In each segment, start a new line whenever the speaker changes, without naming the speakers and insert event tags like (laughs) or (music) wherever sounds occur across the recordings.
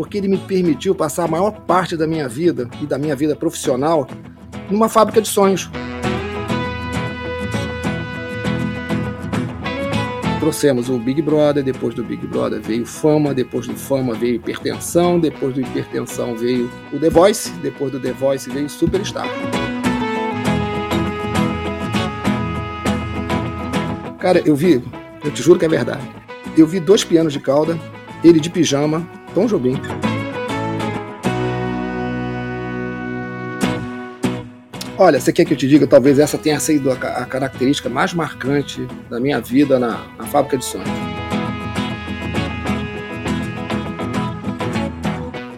porque ele me permitiu passar a maior parte da minha vida e da minha vida profissional numa fábrica de sonhos. trouxemos o Big Brother, depois do Big Brother veio Fama, depois do Fama veio Hipertensão, depois do Hipertensão veio o The Voice, depois do The Voice veio Superstar. Cara, eu vi, eu te juro que é verdade. Eu vi dois pianos de cauda, ele de pijama, Tom Jobim. Olha, você quer que eu te diga? Talvez essa tenha sido a, a característica mais marcante da minha vida na, na fábrica de sonhos.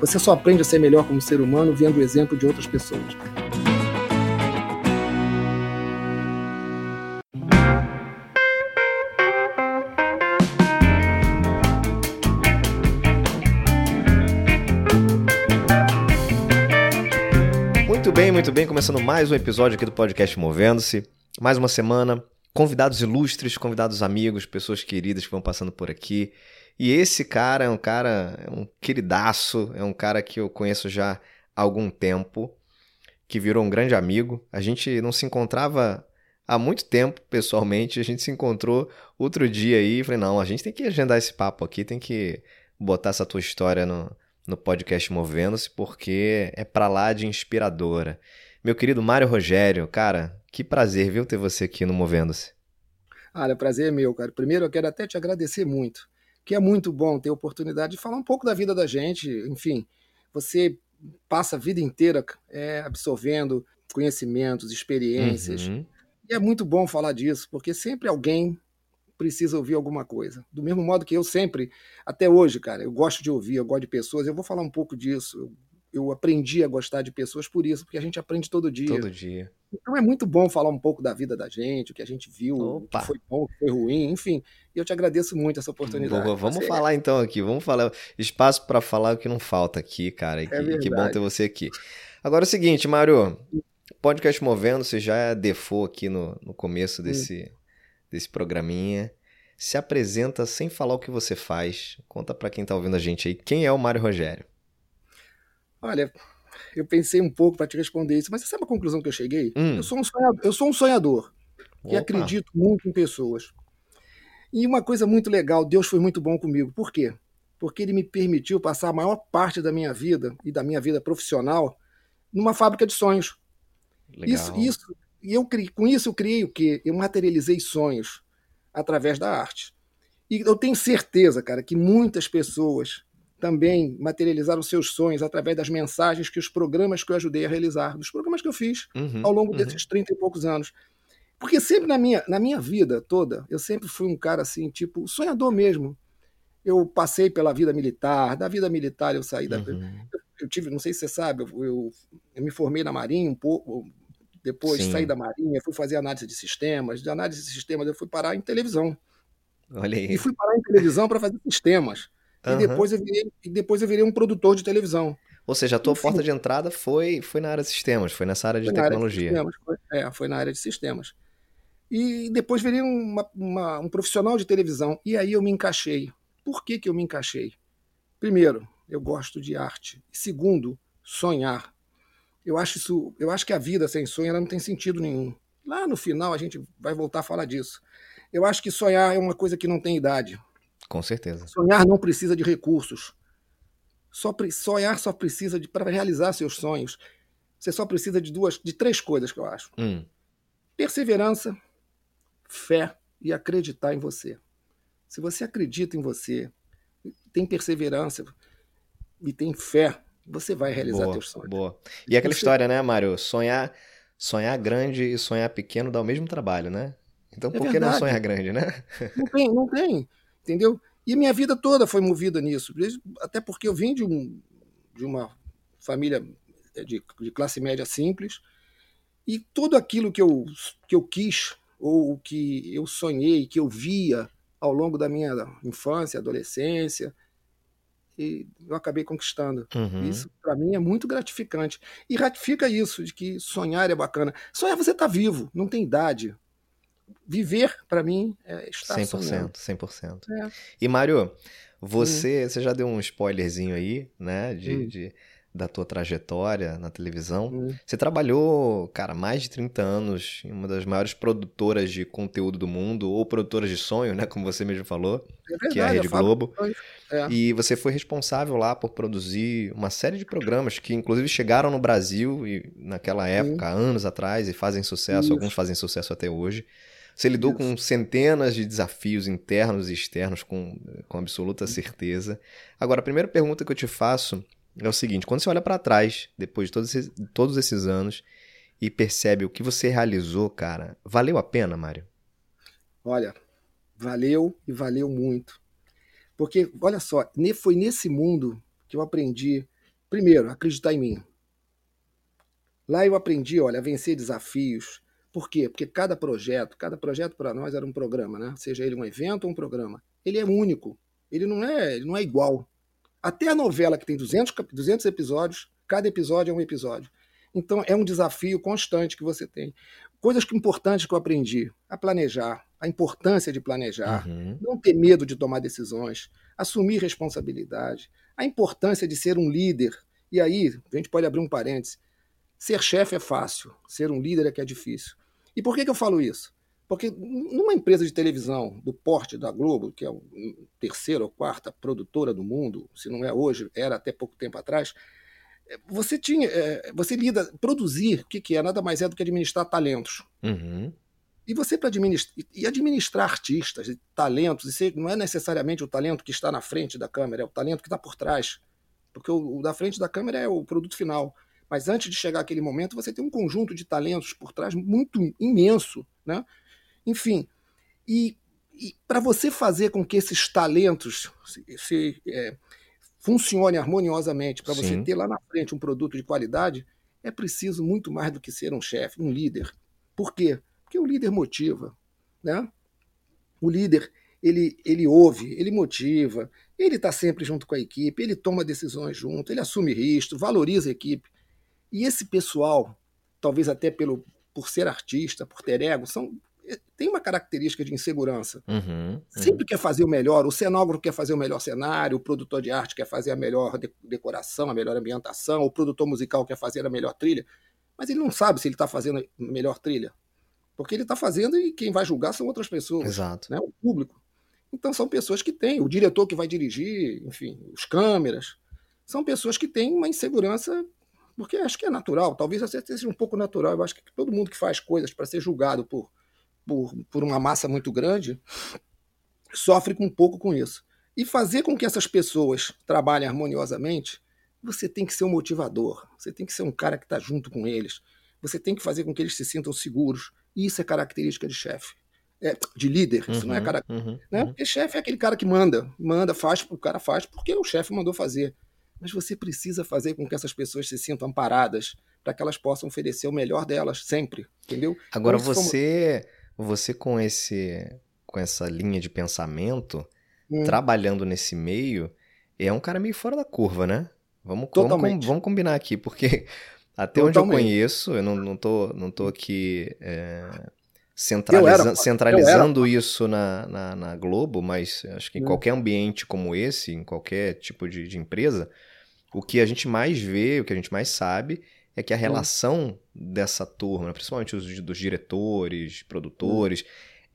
Você só aprende a ser melhor como ser humano vendo o exemplo de outras pessoas.
Muito bem, começando mais um episódio aqui do podcast Movendo-se. Mais uma semana, convidados ilustres, convidados amigos, pessoas queridas que vão passando por aqui. E esse cara é um cara, é um queridaço, é um cara que eu conheço já há algum tempo, que virou um grande amigo. A gente não se encontrava há muito tempo, pessoalmente, a gente se encontrou outro dia aí e falei, não, a gente tem que agendar esse papo aqui, tem que botar essa tua história no, no podcast Movendo-se, porque é pra lá de inspiradora. Meu querido Mário Rogério, cara, que prazer, viu, ter você aqui no Movendo-se.
Olha, prazer é meu, cara. Primeiro eu quero até te agradecer muito, que é muito bom ter a oportunidade de falar um pouco da vida da gente. Enfim, você passa a vida inteira é, absorvendo conhecimentos, experiências. Uhum. E é muito bom falar disso, porque sempre alguém precisa ouvir alguma coisa. Do mesmo modo que eu sempre, até hoje, cara, eu gosto de ouvir, eu gosto de pessoas, eu vou falar um pouco disso. Eu, aprendi a gostar de pessoas por isso, porque a gente aprende todo dia.
Todo dia.
Então é muito bom falar um pouco da vida da gente, o que a gente viu, Opa. o que foi bom, o que foi ruim, enfim. E eu te agradeço muito essa oportunidade.
Boa, vamos você... falar então aqui, vamos falar. Espaço para falar o que não falta aqui, cara. E é que, que bom ter você aqui. Agora é o seguinte, Mário, podcast Movendo, você já é default aqui no, no começo desse, hum desse programinha. Se apresenta sem falar o que você faz. Conta para quem tá ouvindo a gente aí, quem é o Mário Rogério?
Olha, eu pensei um pouco para te responder isso, mas você sabe a conclusão que eu cheguei? Hum. Eu, sou um sonhador, eu sou um sonhador que acredito muito em pessoas. E uma coisa muito legal, Deus foi muito bom comigo. Por quê? Porque ele me permitiu passar a maior parte da minha vida e da minha vida profissional numa fábrica de sonhos. Legal. Isso, isso e eu com isso eu criei o quê? Eu materializei sonhos através da arte. E eu tenho certeza, cara, que muitas pessoas também materializaram seus sonhos através das mensagens que os programas que eu ajudei a realizar, dos programas que eu fiz uhum, ao longo uhum. desses 30 e poucos anos. Porque sempre na minha, na minha vida toda, eu sempre fui um cara assim, tipo, sonhador mesmo. Eu passei pela vida militar, da vida militar eu saí da. Uhum. Eu, tive, não sei se você sabe, eu, eu, eu me formei na Marinha um pouco, depois Sim. saí da Marinha, fui fazer análise de sistemas. De análise de sistemas eu fui parar em televisão.
Olha aí.
E fui parar em televisão para fazer sistemas. Uhum. E, depois eu virei, e depois eu virei um produtor de televisão.
Ou seja, a tua Enfim, porta de entrada foi, foi na área de sistemas, foi nessa área de tecnologia.
Área de foi, é, foi na área de sistemas. E depois virei uma, uma, um profissional de televisão. E aí eu me encaixei. Por que, que eu me encaixei? Primeiro, eu gosto de arte. Segundo, sonhar. Eu acho isso, eu acho que a vida sem sonho ela não tem sentido nenhum. Lá no final a gente vai voltar a falar disso. Eu acho que sonhar é uma coisa que não tem idade.
Com certeza.
Sonhar não precisa de recursos. Só sonhar só precisa de para realizar seus sonhos. Você só precisa de duas, de três coisas que eu acho: hum. perseverança, fé e acreditar em você. Se você acredita em você, tem perseverança e tem fé, você vai realizar boa, teus sonhos.
Boa. E aquela você... história, né, Mário? Sonhar, sonhar grande e sonhar pequeno dá o mesmo trabalho, né? Então é por que não sonhar grande, né? (laughs)
Não tem, não tem, entendeu? E minha vida toda foi movida nisso, até porque eu vim de, um, de uma família de, de classe média simples e tudo aquilo que eu, que eu quis ou que eu sonhei, que eu via ao longo da minha infância, adolescência, e eu acabei conquistando. Uhum. Isso, para mim, é muito gratificante. E ratifica isso, de que sonhar é bacana. Sonhar você tá vivo, não tem idade. Viver, para mim, é estar 100%, sonhando.
100%. É. E, Mário, Você, hum. você já deu um spoilerzinho aí, né? De, hum. de da tua trajetória na televisão. Hum. Você trabalhou, cara, mais de 30 anos em uma das maiores produtoras de conteúdo do mundo, ou produtoras de sonho, né? Como você mesmo falou, é verdade, que é a Rede Globo. É. E você foi responsável lá por produzir uma série de programas que, inclusive, chegaram no Brasil e naquela época, hum. anos atrás, e fazem sucesso, Isso. alguns fazem sucesso até hoje. Você lidou Isso. com centenas de desafios internos e externos com, com absoluta certeza. Agora, a primeira pergunta que eu te faço é o seguinte: quando você olha para trás, depois de todos esses, todos esses anos, e percebe o que você realizou, cara, valeu a pena, Mário?
Olha, valeu e valeu muito. Porque, olha só, foi nesse mundo que eu aprendi, primeiro, acreditar em mim. Lá eu aprendi, olha, a vencer desafios. Por quê? Porque cada projeto, cada projeto para nós era um programa, né? Seja ele um evento ou um programa. Ele é único. Ele não é, ele não é igual. Até a novela, que tem 200, 200 episódios, cada episódio é um episódio. Então é um desafio constante que você tem. Coisas importantes que eu aprendi: a planejar, a importância de planejar, uhum. não ter medo de tomar decisões, assumir responsabilidade, a importância de ser um líder. E aí, a gente pode abrir um parêntese: ser chefe é fácil, ser um líder é que é difícil. E por que, que eu falo isso? Porque numa empresa de televisão do porte da Globo, que é a terceira ou quarta produtora do mundo, se não é hoje, era até pouco tempo atrás, é, você tinha, é, você lida, produzir, o que, que é? Nada mais é do que administrar talentos. Uhum. E você para administrar, e administrar artistas, e talentos, e não é necessariamente o talento que está na frente da câmera, é o talento que está por trás. Porque o, o da frente da câmera é o produto final. Mas antes de chegar aquele momento, você tem um conjunto de talentos por trás muito imenso, né? Enfim, e, e para você fazer com que esses talentos se, se é, funcionem harmoniosamente, para você ter lá na frente um produto de qualidade, é preciso muito mais do que ser um chefe, um líder. Por quê? Porque o líder motiva, né? O líder ele, ele ouve, ele motiva, ele está sempre junto com a equipe, ele toma decisões junto, ele assume risco, valoriza a equipe. E esse pessoal, talvez até pelo por ser artista, por ter ego, são tem uma característica de insegurança. Uhum, uhum. Sempre quer fazer o melhor, o cenógrafo quer fazer o melhor cenário, o produtor de arte quer fazer a melhor decoração, a melhor ambientação, o produtor musical quer fazer a melhor trilha, mas ele não sabe se ele está fazendo a melhor trilha. Porque ele está fazendo e quem vai julgar são outras pessoas.
Exato.
Né, o público. Então são pessoas que têm, o diretor que vai dirigir, enfim, os câmeras, são pessoas que têm uma insegurança, porque acho que é natural, talvez até seja um pouco natural. Eu acho que todo mundo que faz coisas para ser julgado por por, por uma massa muito grande, sofre um pouco com isso. E fazer com que essas pessoas trabalhem harmoniosamente, você tem que ser um motivador, você tem que ser um cara que está junto com eles, você tem que fazer com que eles se sintam seguros. E isso é característica de chefe. É, de líder, uhum, isso não é uhum, cara, uhum, né? Uhum. Porque chefe é aquele cara que manda, manda, faz, o cara faz porque o chefe mandou fazer. Mas você precisa fazer com que essas pessoas se sintam amparadas para que elas possam oferecer o melhor delas sempre, entendeu?
Agora então, você como você com esse com essa linha de pensamento, hum. trabalhando nesse meio, é um cara meio fora da curva, né? Vamos, vamos, vamos combinar aqui, porque (laughs) até Totalmente. onde eu conheço, eu não, não, tô, não tô aqui é, centraliza era, centralizando isso na, na, na, Globo, mas acho que em hum. qualquer ambiente como esse, em qualquer tipo de, de empresa, o que a gente mais vê, o que a gente mais sabe é que a hum. relação dessa turma, principalmente os dos diretores, produtores,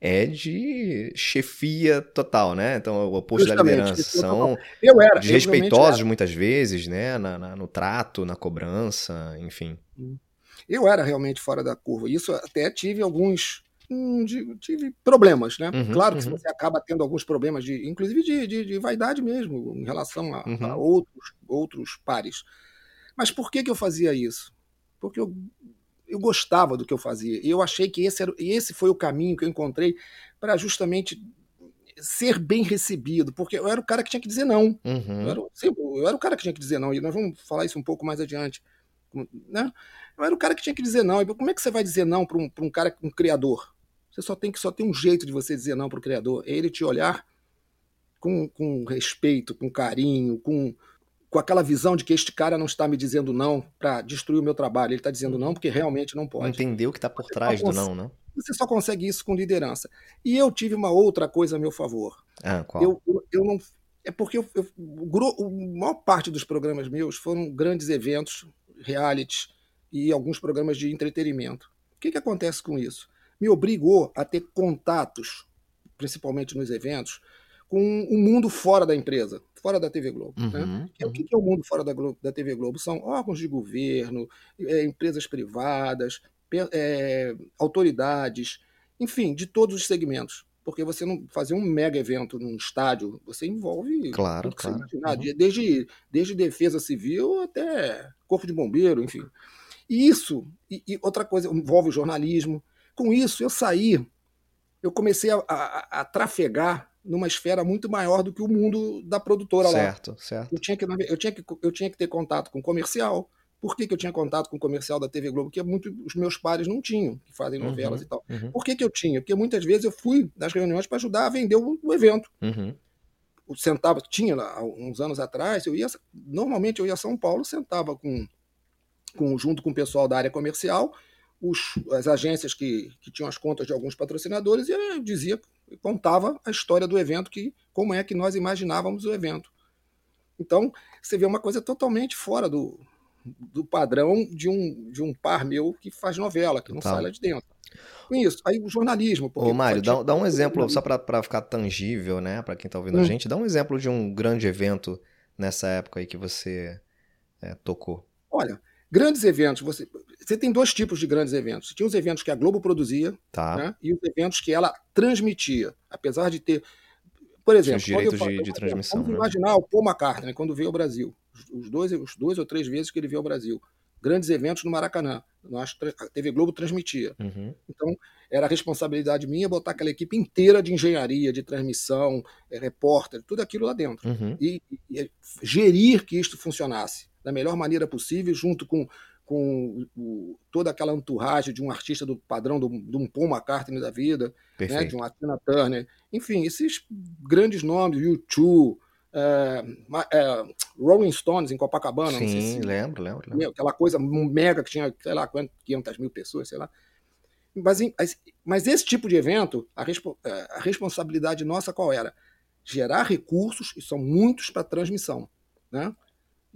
é de chefia total, né? Então, o oposto Justamente, da liderança. São eu era, desrespeitosos muitas vezes, né? Na, na, no trato, na cobrança, enfim. Hum.
Eu era realmente fora da curva. Isso até tive alguns. Hum, de, tive problemas, né? Uhum, claro que uhum. você acaba tendo alguns problemas, de, inclusive de, de, de vaidade mesmo, em relação a, uhum. a outros, outros pares. Mas por que, que eu fazia isso? Porque eu, eu gostava do que eu fazia. E eu achei que esse, era, esse foi o caminho que eu encontrei para justamente ser bem recebido, porque eu era o cara que tinha que dizer não. Uhum. Eu, era, eu, era, o cara que tinha que dizer não, e nós vamos falar isso um pouco mais adiante. Né? Eu era o cara que tinha que dizer não. E como é que você vai dizer não para um, um cara, um criador? Você só tem que só tem um jeito de você dizer não para o criador, é ele te olhar com, com respeito, com carinho, com, com aquela visão de que este cara não está me dizendo não para destruir o meu trabalho, ele está dizendo não porque realmente não pode.
Entender o que está por trás do não, né?
Você só consegue isso com liderança. E eu tive uma outra coisa a meu favor.
Ah, qual?
Eu, eu, não, é porque eu, eu, a maior parte dos programas meus foram grandes eventos, realities e alguns programas de entretenimento. O que, que acontece com isso? Me obrigou a ter contatos, principalmente nos eventos, com o mundo fora da empresa, fora da TV Globo. Uhum, né? uhum. O que é o mundo fora da, Globo, da TV Globo? São órgãos de governo, é, empresas privadas, é, autoridades, enfim, de todos os segmentos. Porque você não fazer um mega evento num estádio, você envolve
claro, claro.
Uhum. Desde, desde defesa civil até corpo de bombeiro, enfim. E isso, e, e outra coisa, envolve o jornalismo. Com isso, eu saí, eu comecei a, a, a trafegar numa esfera muito maior do que o mundo da produtora
certo,
lá.
Certo, certo.
Eu tinha, que, eu, tinha que, eu tinha que ter contato com comercial. Por que, que eu tinha contato com o comercial da TV Globo? Porque muito, os meus pares não tinham, que fazem novelas uhum, e tal. Uhum. Por que, que eu tinha? Porque muitas vezes eu fui nas reuniões para ajudar a vender o, o evento.
Uhum.
O sentava, tinha lá uns anos atrás, eu ia, normalmente eu ia a São Paulo, sentava com, com junto com o pessoal da área comercial, os, as agências que, que tinham as contas de alguns patrocinadores, e eu dizia contava a história do evento, que como é que nós imaginávamos o evento. Então, você vê uma coisa totalmente fora do, do padrão de um, de um par meu que faz novela, que não tá. sai lá de dentro. Com isso, aí o jornalismo.
Ô, Mário, dá, dá um exemplo, só para ficar tangível, né, para quem está ouvindo hum. a gente, dá um exemplo de um grande evento nessa época aí que você é, tocou.
Olha, grandes eventos, você, você tem dois tipos de grandes eventos. Tinha os eventos que a Globo produzia
tá.
né, e os eventos que ela transmitia. Apesar de ter. Por exemplo,
os direitos de, de transmissão.
Vamos né? imaginar o Paul McCartney quando veio ao Brasil. Os dois, os dois ou três vezes que ele veio ao Brasil. Grandes eventos no Maracanã. Nós, a TV Globo transmitia.
Uhum.
Então, era a responsabilidade minha botar aquela equipe inteira de engenharia, de transmissão, é, repórter, tudo aquilo lá dentro.
Uhum.
E, e gerir que isto funcionasse da melhor maneira possível, junto com com o, toda aquela entourage de um artista do padrão do, de um Paul McCartney da vida, né, de uma Tina Turner, enfim, esses grandes nomes, U2, é, é, Rolling Stones em Copacabana,
Sim, se, lembro, lembro, lembro.
Aquela coisa mega que tinha, sei lá, 500 mil pessoas, sei lá. Mas, mas esse tipo de evento, a, é, a responsabilidade nossa qual era? Gerar recursos, e são muitos para transmissão, né?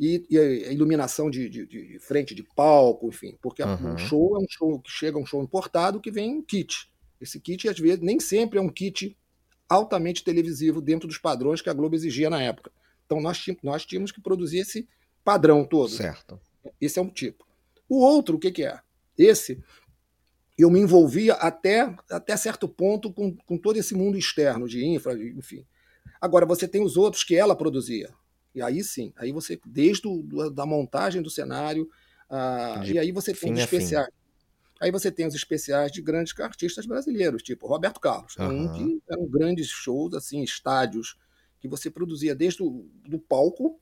E, e a iluminação de, de, de, frente de palco, enfim, porque uhum. um show é um show que chega um show importado que vem um kit. Esse kit, às vezes, nem sempre é um kit altamente televisivo dentro dos padrões que a Globo exigia na época. Então nós, nós tínhamos que produzir esse padrão todo.
Certo.
Esse é um tipo. O outro, o que, que é? Esse, eu me envolvia até, até certo ponto com, com todo esse mundo externo de infra, enfim. Agora, você tem os outros que ela produzia. E aí sim, aí você, desde o, da montagem do cenário, uh, e aí você tem os especiais. Aí você tem os especiais de grandes artistas brasileiros, tipo Roberto Carlos, uhum. um que eram grandes shows, assim, estádios, que você produzia desde o do palco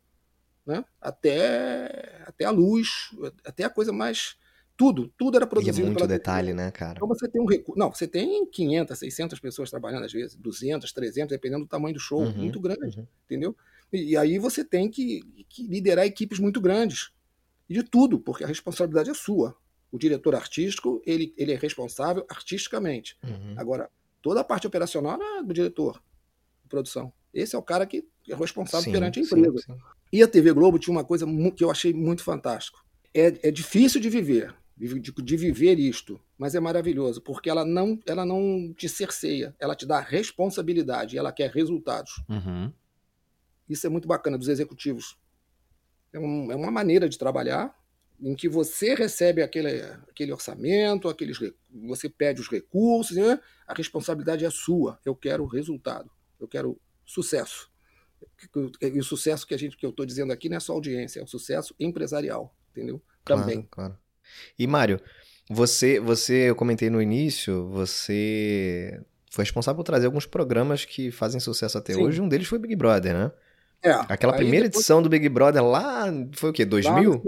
né, até, até a luz, até a coisa mais tudo, tudo era produzido.
E é muito detalhe, né, cara?
Então você tem um recurso. Não, você tem 500, 600 pessoas trabalhando às vezes, 200, 300, dependendo do tamanho do show, uhum, muito grande, uhum. entendeu? E, aí você tem que, que liderar equipes muito grandes. E de tudo, porque a responsabilidade é sua. O diretor artístico, ele, ele é responsável artisticamente.
Uhum.
Agora, toda a parte operacional é do diretor de produção. Esse é o cara que é responsável sim, perante a empresa. Sim, sim. E a TV Globo tinha uma coisa que eu achei muito fantástico. É, é difícil de viver, de, de, viver isto, mas é maravilhoso, porque ela não, ela não te cerceia, ela te dá responsabilidade, ela quer resultados.
Uhum.
Isso é muito bacana dos executivos. É, um, é uma maneira de trabalhar em que você recebe aquele, aquele orçamento, aqueles, você pede os recursos, né? a responsabilidade é sua. Eu quero resultado, eu quero sucesso. E o sucesso que a gente que eu estou dizendo aqui não é só audiência, é o sucesso empresarial, entendeu?
Claro,
Também.
Claro. E Mário, você, você, eu comentei no início, você foi responsável por trazer alguns programas que fazem sucesso até Sim. hoje. Um deles foi Big Brother, né?
É,
Aquela primeira depois... edição do Big Brother lá, foi o quê? 2000?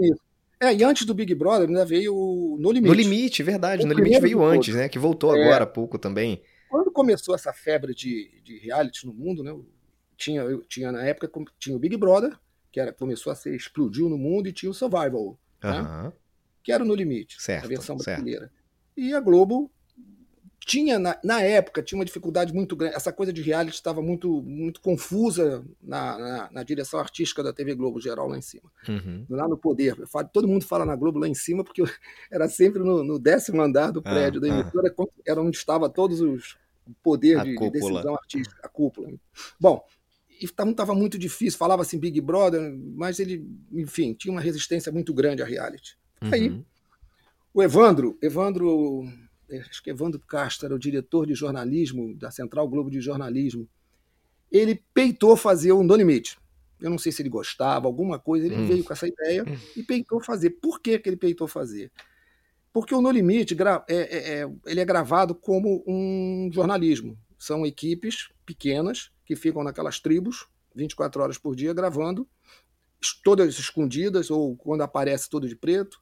É, e antes do Big Brother ainda veio No Limite.
No Limite, verdade. O no Limite veio antes, né? Que voltou é. agora há pouco também.
Quando começou essa febre de, de reality no mundo, né? Tinha, tinha na época tinha o Big Brother, que era, começou a ser, explodiu no mundo, e tinha o Survival, né? Que era No Limite,
certo,
a versão
brasileira.
Certo. E a Globo tinha na, na, época tinha uma dificuldade muito grande. Essa coisa de reality estava muito muito confusa na, na, na, direção artística da TV Globo geral lá em cima, uhum. lá no poder. Falo, todo mundo fala na Globo lá em cima porque (laughs) era sempre no, no décimo andar do ah, prédio ah, da emissora, ah. era onde estava todos os poder de, de, decisão artística, a cúpula. Bom, estava muito difícil. Falava assim Big Brother, mas ele, enfim, tinha uma resistência muito grande a reality. Uhum. Aí o Evandro, Evandro acho que Evandro Castro era o diretor de jornalismo da Central Globo de Jornalismo, ele peitou fazer o No Limite. Eu não sei se ele gostava, alguma coisa, ele hum. veio com essa ideia hum. e peitou fazer. Por que, que ele peitou fazer? Porque o No Limite é, é, é, ele é gravado como um jornalismo. São equipes pequenas que ficam naquelas tribos 24 horas por dia gravando, todas escondidas ou quando aparece todo de preto.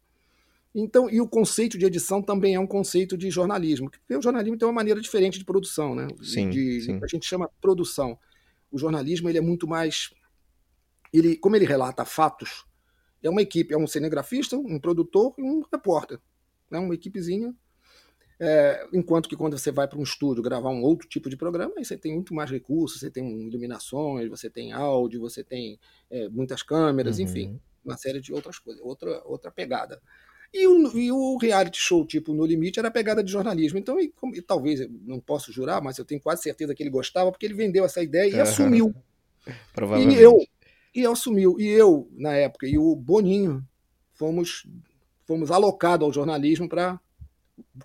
Então, e o conceito de edição também é um conceito de jornalismo. Porque o jornalismo tem uma maneira diferente de produção, né?
Sim,
de,
sim.
A gente chama produção. O jornalismo ele é muito mais, ele, como ele relata fatos, é uma equipe, é um cinegrafista, um produtor e um repórter, né? Uma equipezinha. É, enquanto que quando você vai para um estúdio gravar um outro tipo de programa, aí você tem muito mais recursos, você tem iluminações, você tem áudio, você tem é, muitas câmeras, uhum. enfim, uma série de outras coisas, outra outra pegada. E o, e o reality show, tipo, No Limite, era a pegada de jornalismo. Então, e, e, talvez, não posso jurar, mas eu tenho quase certeza que ele gostava, porque ele vendeu essa ideia e assumiu. (laughs)
Provavelmente.
E eu, e assumiu. E eu, na época, e o Boninho, fomos, fomos alocados ao jornalismo para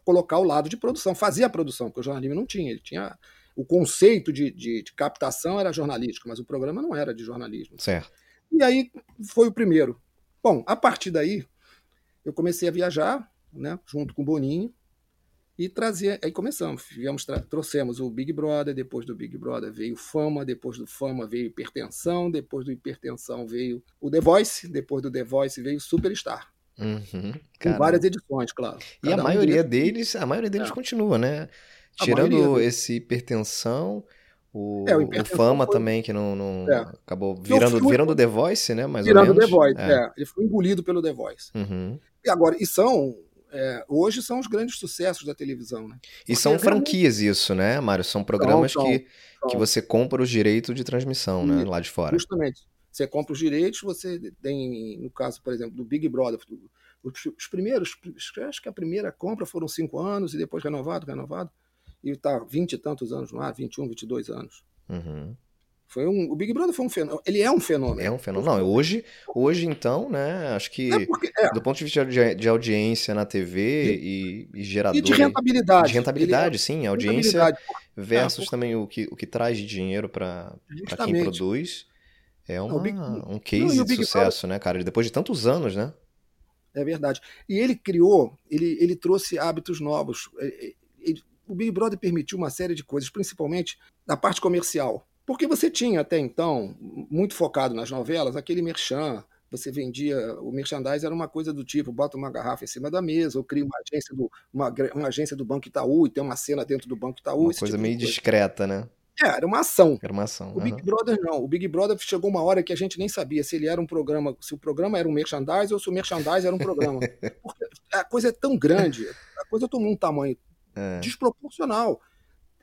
colocar o lado de produção, fazer a produção, porque o jornalismo não tinha. Ele tinha. O conceito de, de, de captação era jornalístico, mas o programa não era de jornalismo.
Certo.
E aí foi o primeiro. Bom, a partir daí, eu comecei a viajar, né, junto com o Boninho, e trazer. Aí começamos, viemos, trouxemos o Big Brother, depois do Big Brother veio Fama, depois do Fama veio Hipertensão, depois do Hipertensão veio o The Voice, depois do The Voice veio Superstar.
Uhum,
com várias edições, claro.
E a maioria deles, a maioria deles é. continua, né? Tirando esse Hipertensão, o, é, o, o Fama foi... também, que não, não é. acabou virando, virando The Voice, né? Mais
virando
ou menos.
The Voice, é. é. Ele foi engolido pelo The Voice.
Uhum.
E agora, e são. É, hoje são os grandes sucessos da televisão, né?
E são é franquias isso, né, Mário? São programas são, que, são. que você compra os direitos de transmissão, né? Lá de fora.
Justamente. Você compra os direitos, você tem, no caso, por exemplo, do Big Brother, os primeiros, acho que a primeira compra foram cinco anos e depois renovado, renovado. E está vinte e tantos anos no ar, 21, 22 anos.
Uhum.
Foi um, o Big Brother foi um fenômeno. Ele é um fenômeno.
É um fenômeno. Não, hoje, hoje então, né? Acho que é porque, é. do ponto de vista de, de audiência na TV e, e, e gerador.
E de rentabilidade.
De rentabilidade, é, sim. Audiência rentabilidade. versus é, também o que, o que traz de dinheiro para quem produz. É uma, Big, um case não, de sucesso, Brother, né, cara? Depois de tantos anos, né?
É verdade. E ele criou, ele, ele trouxe hábitos novos. Ele, o Big Brother permitiu uma série de coisas, principalmente da parte comercial porque você tinha até então, muito focado nas novelas, aquele merchan, você vendia, o merchandise era uma coisa do tipo, bota uma garrafa em cima da mesa, ou cria uma agência do, uma, uma agência do Banco Itaú e tem uma cena dentro do Banco Itaú.
Uma coisa tipo meio coisa. discreta, né?
É, era uma ação.
Era uma ação.
O uhum. Big Brother não. O Big Brother chegou uma hora que a gente nem sabia se ele era um programa, se o programa era um merchandise ou se o merchandise era um programa. (laughs) Porque a coisa é tão grande, a coisa tomou um tamanho é. desproporcional.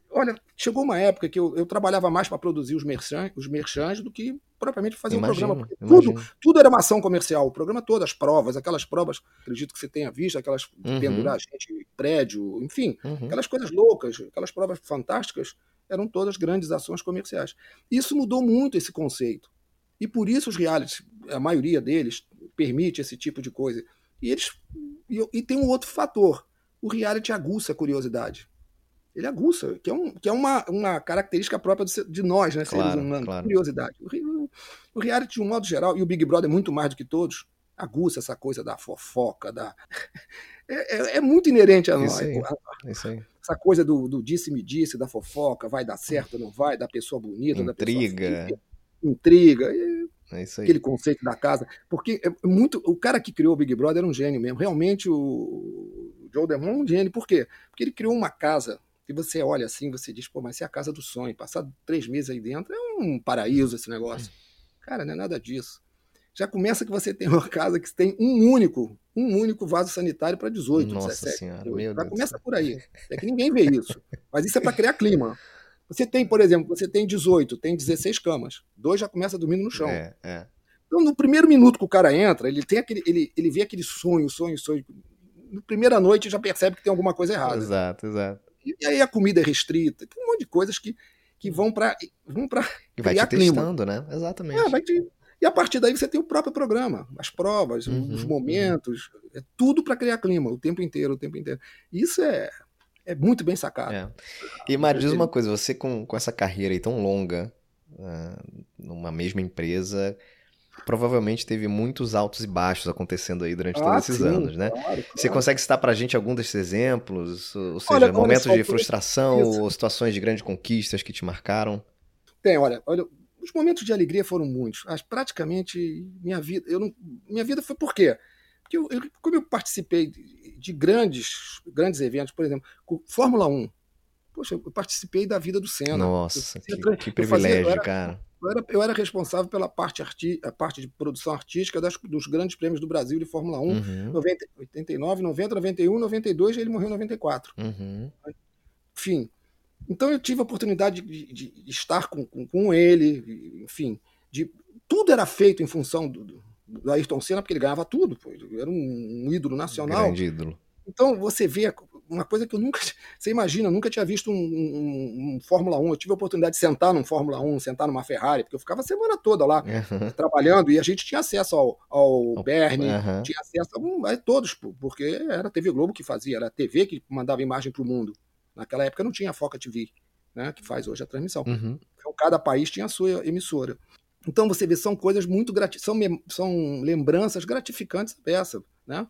Olha, chegou uma época que eu, eu trabalhava mais para produzir os merchans, os merchans do que propriamente fazer imagino, um programa. Tudo, tudo era uma ação comercial. O programa todo, as provas, aquelas provas, acredito que você tenha visto, aquelas uhum. pendurar gente prédio, enfim, uhum. aquelas coisas loucas, aquelas provas fantásticas, eram todas grandes ações comerciais. Isso mudou muito esse conceito. E por isso os realities, a maioria deles, permite esse tipo de coisa. E eles. E, e tem um outro fator. O reality aguça a curiosidade ele aguça, que é, um, que é uma, uma característica própria de nós, né,
claro, seres humanos, claro.
curiosidade. O, o reality, de um modo geral, e o Big Brother é muito mais do que todos, aguça essa coisa da fofoca, da... (laughs) É, é, é muito inerente a nós.
Aí.
Essa coisa do, do disse-me-disse, da fofoca, vai dar certo ou não vai, da pessoa bonita,
intriga.
da pessoa... Intriga.
É isso aí.
Aquele conceito da casa. Porque é muito. O cara que criou o Big Brother era um gênio mesmo. Realmente, o Joe Demon é um gênio. Por quê? Porque ele criou uma casa e você olha assim, você diz, pô, mas isso é a casa do sonho. Passar três meses aí dentro é um paraíso esse negócio. Cara, não é nada disso. já começa que você tem uma casa que tem um único, um único vaso sanitário para 18,
Nossa
17.
Senhora, meu
já
Deus
começa por aí. É que ninguém vê isso. Mas isso é para criar clima. Você tem, por exemplo, você tem 18, tem 16 camas. Dois já começa dormindo no chão.
É, é.
Então, no primeiro minuto que o cara entra, ele tem aquele, ele, ele vê aquele sonho, sonho, sonho. Na primeira noite já percebe que tem alguma coisa errada.
Exato, exato.
E, e aí a comida é restrita, tem um monte de coisas que, que vão para vão para
vai te
clima.
testando, né? Exatamente.
É, vai te- E a partir daí você tem o próprio programa, as provas,
Uhum,
os momentos, é tudo para criar clima o tempo inteiro, o tempo inteiro. Isso é, é muito bem sacado.
É. E Mário, diz uma coisa, você com, com essa carreira aí tão longa, ah, numa mesma empresa, provavelmente teve muitos altos e baixos acontecendo aí durante
Ah,
todos esses
sim,
anos, né?
claro,
Você
claro.
consegue citar pra gente algum desses exemplos? Ou seja,
Olha,
momentos de frustração
isso-
ou situações de grandes conquistas que te marcaram?
Tem, olha, olha, os momentos de alegria foram muitos. As, praticamente minha vida, eu não, minha vida foi por quê? Porque eu, eu- como eu participei de, de grandes, grandes eventos, por exemplo, Fórmula 1. Poxa, eu participei da vida do Senna.
Nossa,
Eu
que,
fazia-
que
eu fazia- eu
privilégio,
era-
cara.
Eu era, eu era responsável pela parte, arti, a parte de produção artística das- dos grandes prêmios do Brasil de Fórmula 1,
Uhum,
90, 89, 90, 91, 92, e ele morreu em 94.
uhum.
Enfim, então eu tive a oportunidade de, de- de estar com, com, com ele, enfim, de, tudo era feito em função do, do, do Ayrton Senna, porque ele ganhava tudo, pô, ele era um, um ídolo nacional.
Grande ídolo.
Então você vê uma coisa que eu nunca. Você imagina, eu nunca tinha visto um, um- um Fórmula 1. Eu tive a oportunidade de sentar num Fórmula 1, sentar numa Ferrari, porque eu ficava a semana toda lá
Aham,
trabalhando e a gente tinha acesso ao, ao Bernie,
aham.
tinha acesso a, a todos, porque era a TV Globo que fazia, era a TV que mandava imagem para o mundo. Naquela época não tinha a Foca TV, né, que faz hoje a transmissão.
Uhum.
Então, cada país tinha a sua emissora. Então você vê, são coisas muito grati são, são lembranças gratificantes dessa. Né?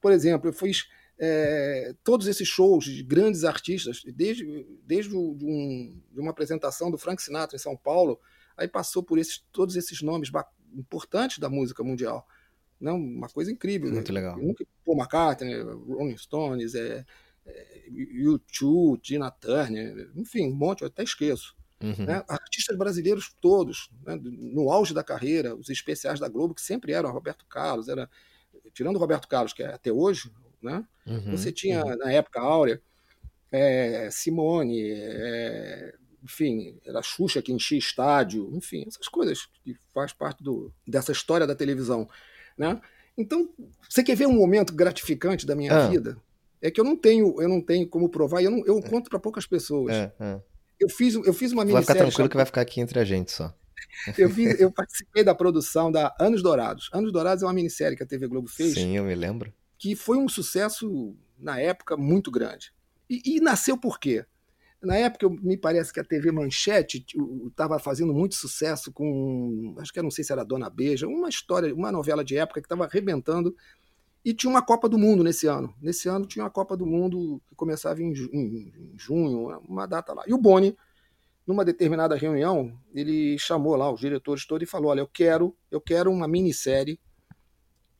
Por exemplo, eu fiz é, todos esses shows de grandes artistas, desde, desde o- de, um- de uma apresentação do Frank Sinatra em São Paulo, aí passou por esses, todos esses nomes importantes da música mundial. Não, uma coisa incrível.
Muito legal.
Nunca- Paul McCartney, Rolling Stones, é, é, U2, Tina Turner, enfim, um monte, eu até esqueço
Uhum.
né? artistas brasileiros todos, né? no auge da carreira, os especiais da Globo, que sempre eram Roberto Carlos, era, tirando o Roberto Carlos, que é até hoje, né?
Uhum.
você tinha,
uhum.
na época áurea, é, Simone, é, enfim, era a Xuxa que enchia estádio, enfim, essas coisas que faz parte do, dessa história da televisão. Né? Então, você quer ver um momento gratificante da minha
Ah.
vida? É que eu não tenho, eu não tenho como provar, eu, não, eu conto para poucas pessoas.
É, é.
Eu fiz, eu fiz uma
Vai ficar
minissérie
tranquilo que vai ficar aqui entre a gente só.
eu, fiz- eu participei da produção da Anos Dourados. Anos Dourados é uma minissérie que a TV Globo fez,
Sim, eu me lembro.
Que foi um sucesso, na época, muito grande. E, e nasceu por quê? Na época, me parece que a TV Manchete estava fazendo muito sucesso com, acho que eu não sei se era Dona Beija, uma história, uma novela de época que estava arrebentando, e tinha uma Copa do Mundo nesse ano. Nesse ano tinha uma Copa do Mundo que começava em, em- em junho, uma data lá. E o Boni, numa determinada reunião, ele chamou lá os diretores todos e falou: Olha, eu quero, eu quero uma minissérie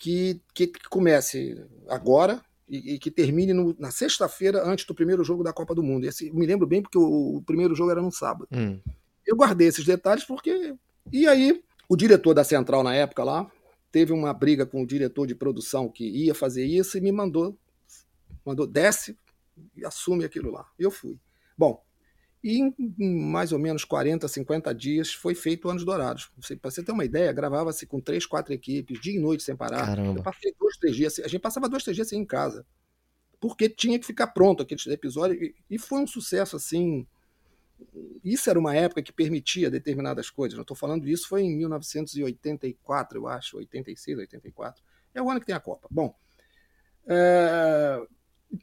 que, que, que comece agora e, que termine no- na sexta-feira antes do primeiro jogo da Copa do Mundo. Esse, me lembro bem porque o, o primeiro jogo era no sábado.
Hum.
Eu guardei esses detalhes porque. E aí, o diretor da Central na época lá teve uma briga com o diretor de produção que ia fazer isso e me mandou, mandou desce e assume aquilo lá. Eu fui. Bom, e em, mais ou menos 40, 50 dias foi feito Anos Dourados. Para você ter uma ideia, gravava-se com três, quatro equipes, dia e noite sem parar.
Caramba.
Eu passei dois, três dias, a gente passava dois, três dias sem ir em casa. Porque tinha que ficar pronto aqueles episódios. E, foi um sucesso assim. Isso era uma época que permitia determinadas coisas. Eu estou falando disso, foi em 1984, eu acho, 86, 84. É o ano que tem a Copa. Bom, é,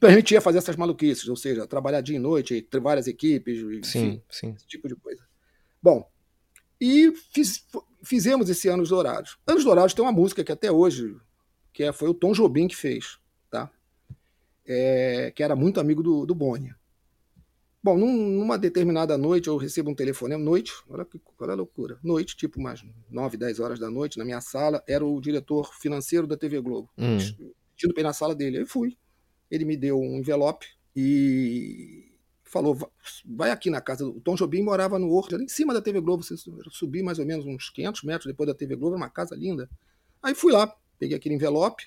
permitia fazer essas maluquices, ou seja, trabalhar dia e noite, entre várias equipes, enfim,
Sim, sim.
esse tipo de coisa. Bom, e fiz- fizemos esse Anos Dourados. Anos Dourados tem uma música que até hoje, que é- foi o Tom Jobim que fez, tá? É, que era muito amigo do, do Boni. Bom, num- numa determinada noite eu recebo um telefonema, noite, olha que olha a loucura, noite, tipo umas 9, 10 horas da noite, na minha sala, era o diretor financeiro da TV Globo,
Hum.
pedindo para ir na sala dele. Aí fui, ele me deu um envelope e falou, "Va- vai aqui na casa, o Tom Jobim morava no Horto, ali em cima da TV Globo, você subir mais ou menos uns 500 metros depois da TV Globo, era uma casa linda. Aí fui lá, peguei aquele envelope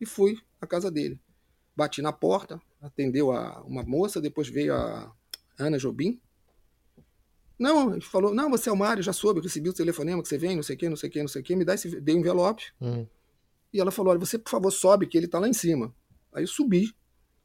e fui à casa dele. Bati na porta, atendeu a uma moça, depois veio a Ana Jobim. Não, ele falou, não, você é o Mário, já soube, recebi o telefonema que você vem, não sei o que, não sei o que, não sei o que, me dá esse dei um envelope. Hum. E ela falou, olha, você por favor sobe, que ele tá lá em cima. Aí eu subi,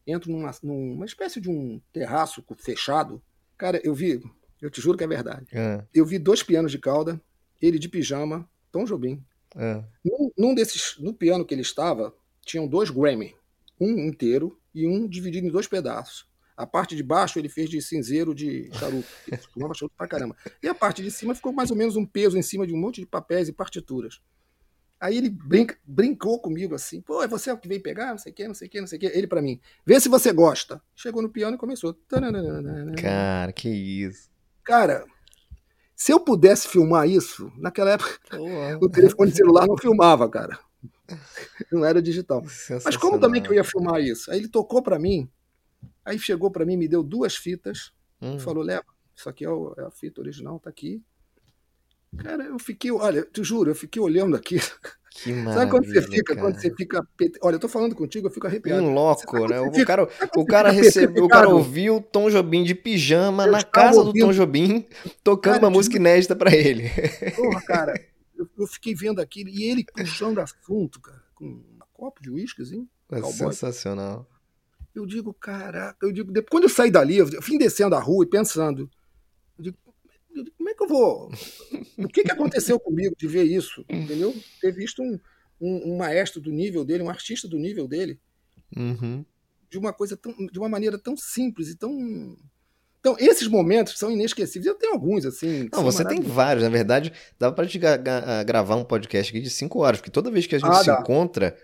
entro numa, numa espécie de um terraço fechado. Cara, eu vi, eu te juro que é verdade. É. Eu vi dois pianos de cauda, ele de pijama, Tom Jobim. É. Num, num, desses, no piano que ele estava, tinham dois Grammy, um inteiro e um dividido em dois pedaços. A parte de baixo ele fez de cinzeiro de charuto, (laughs) fumava charuto pra caramba. E a parte de cima ficou mais ou menos um peso em cima de um monte de papéis e partituras. Aí ele brinca, brincou comigo assim, pô, é você que veio pegar, não sei o que, não sei o que, não sei o que. Ele para mim, vê se você gosta. Chegou no piano e começou.
Cara, que isso.
Cara, se eu pudesse filmar isso, naquela época (laughs) o telefone celular não filmava, cara. Não era digital. Mas como também que eu ia filmar isso? Aí ele tocou para mim, aí chegou para mim, me deu duas fitas, hum. falou, leva, isso aqui é, é a fita original, tá aqui. Cara, eu fiquei, olha, te juro, eu fiquei olhando aqui.
Que (laughs)
Sabe quando você fica, cara. quando você fica. Olha, eu tô falando contigo, eu fico arrepiado.
Um louco, né? O cara, o cara recebeu, o cara ouviu o Tom Jobim de pijama eu na casa ouvindo. do Tom Jobim, tocando cara, uma música inédita para ele.
Porra, cara, (laughs) eu, eu, fiquei vendo aquilo e ele puxando assunto, cara, com um copo de uísquezinho.
É sensacional.
Eu digo, caraca, eu digo, depois, quando eu saí dali, eu vim descendo a rua e pensando, como é que eu vou. O que, que aconteceu comigo de ver isso? Entendeu? Ter visto um, um, um maestro do nível dele, um artista do nível dele,
uhum.
de uma coisa tão, de uma maneira tão simples e tão. Então, esses momentos são inesquecíveis. Eu tenho alguns, assim.
Não, você tem vários. Na verdade, dava para te gravar um podcast aqui de cinco horas, porque toda vez que a gente ah, se dá. encontra,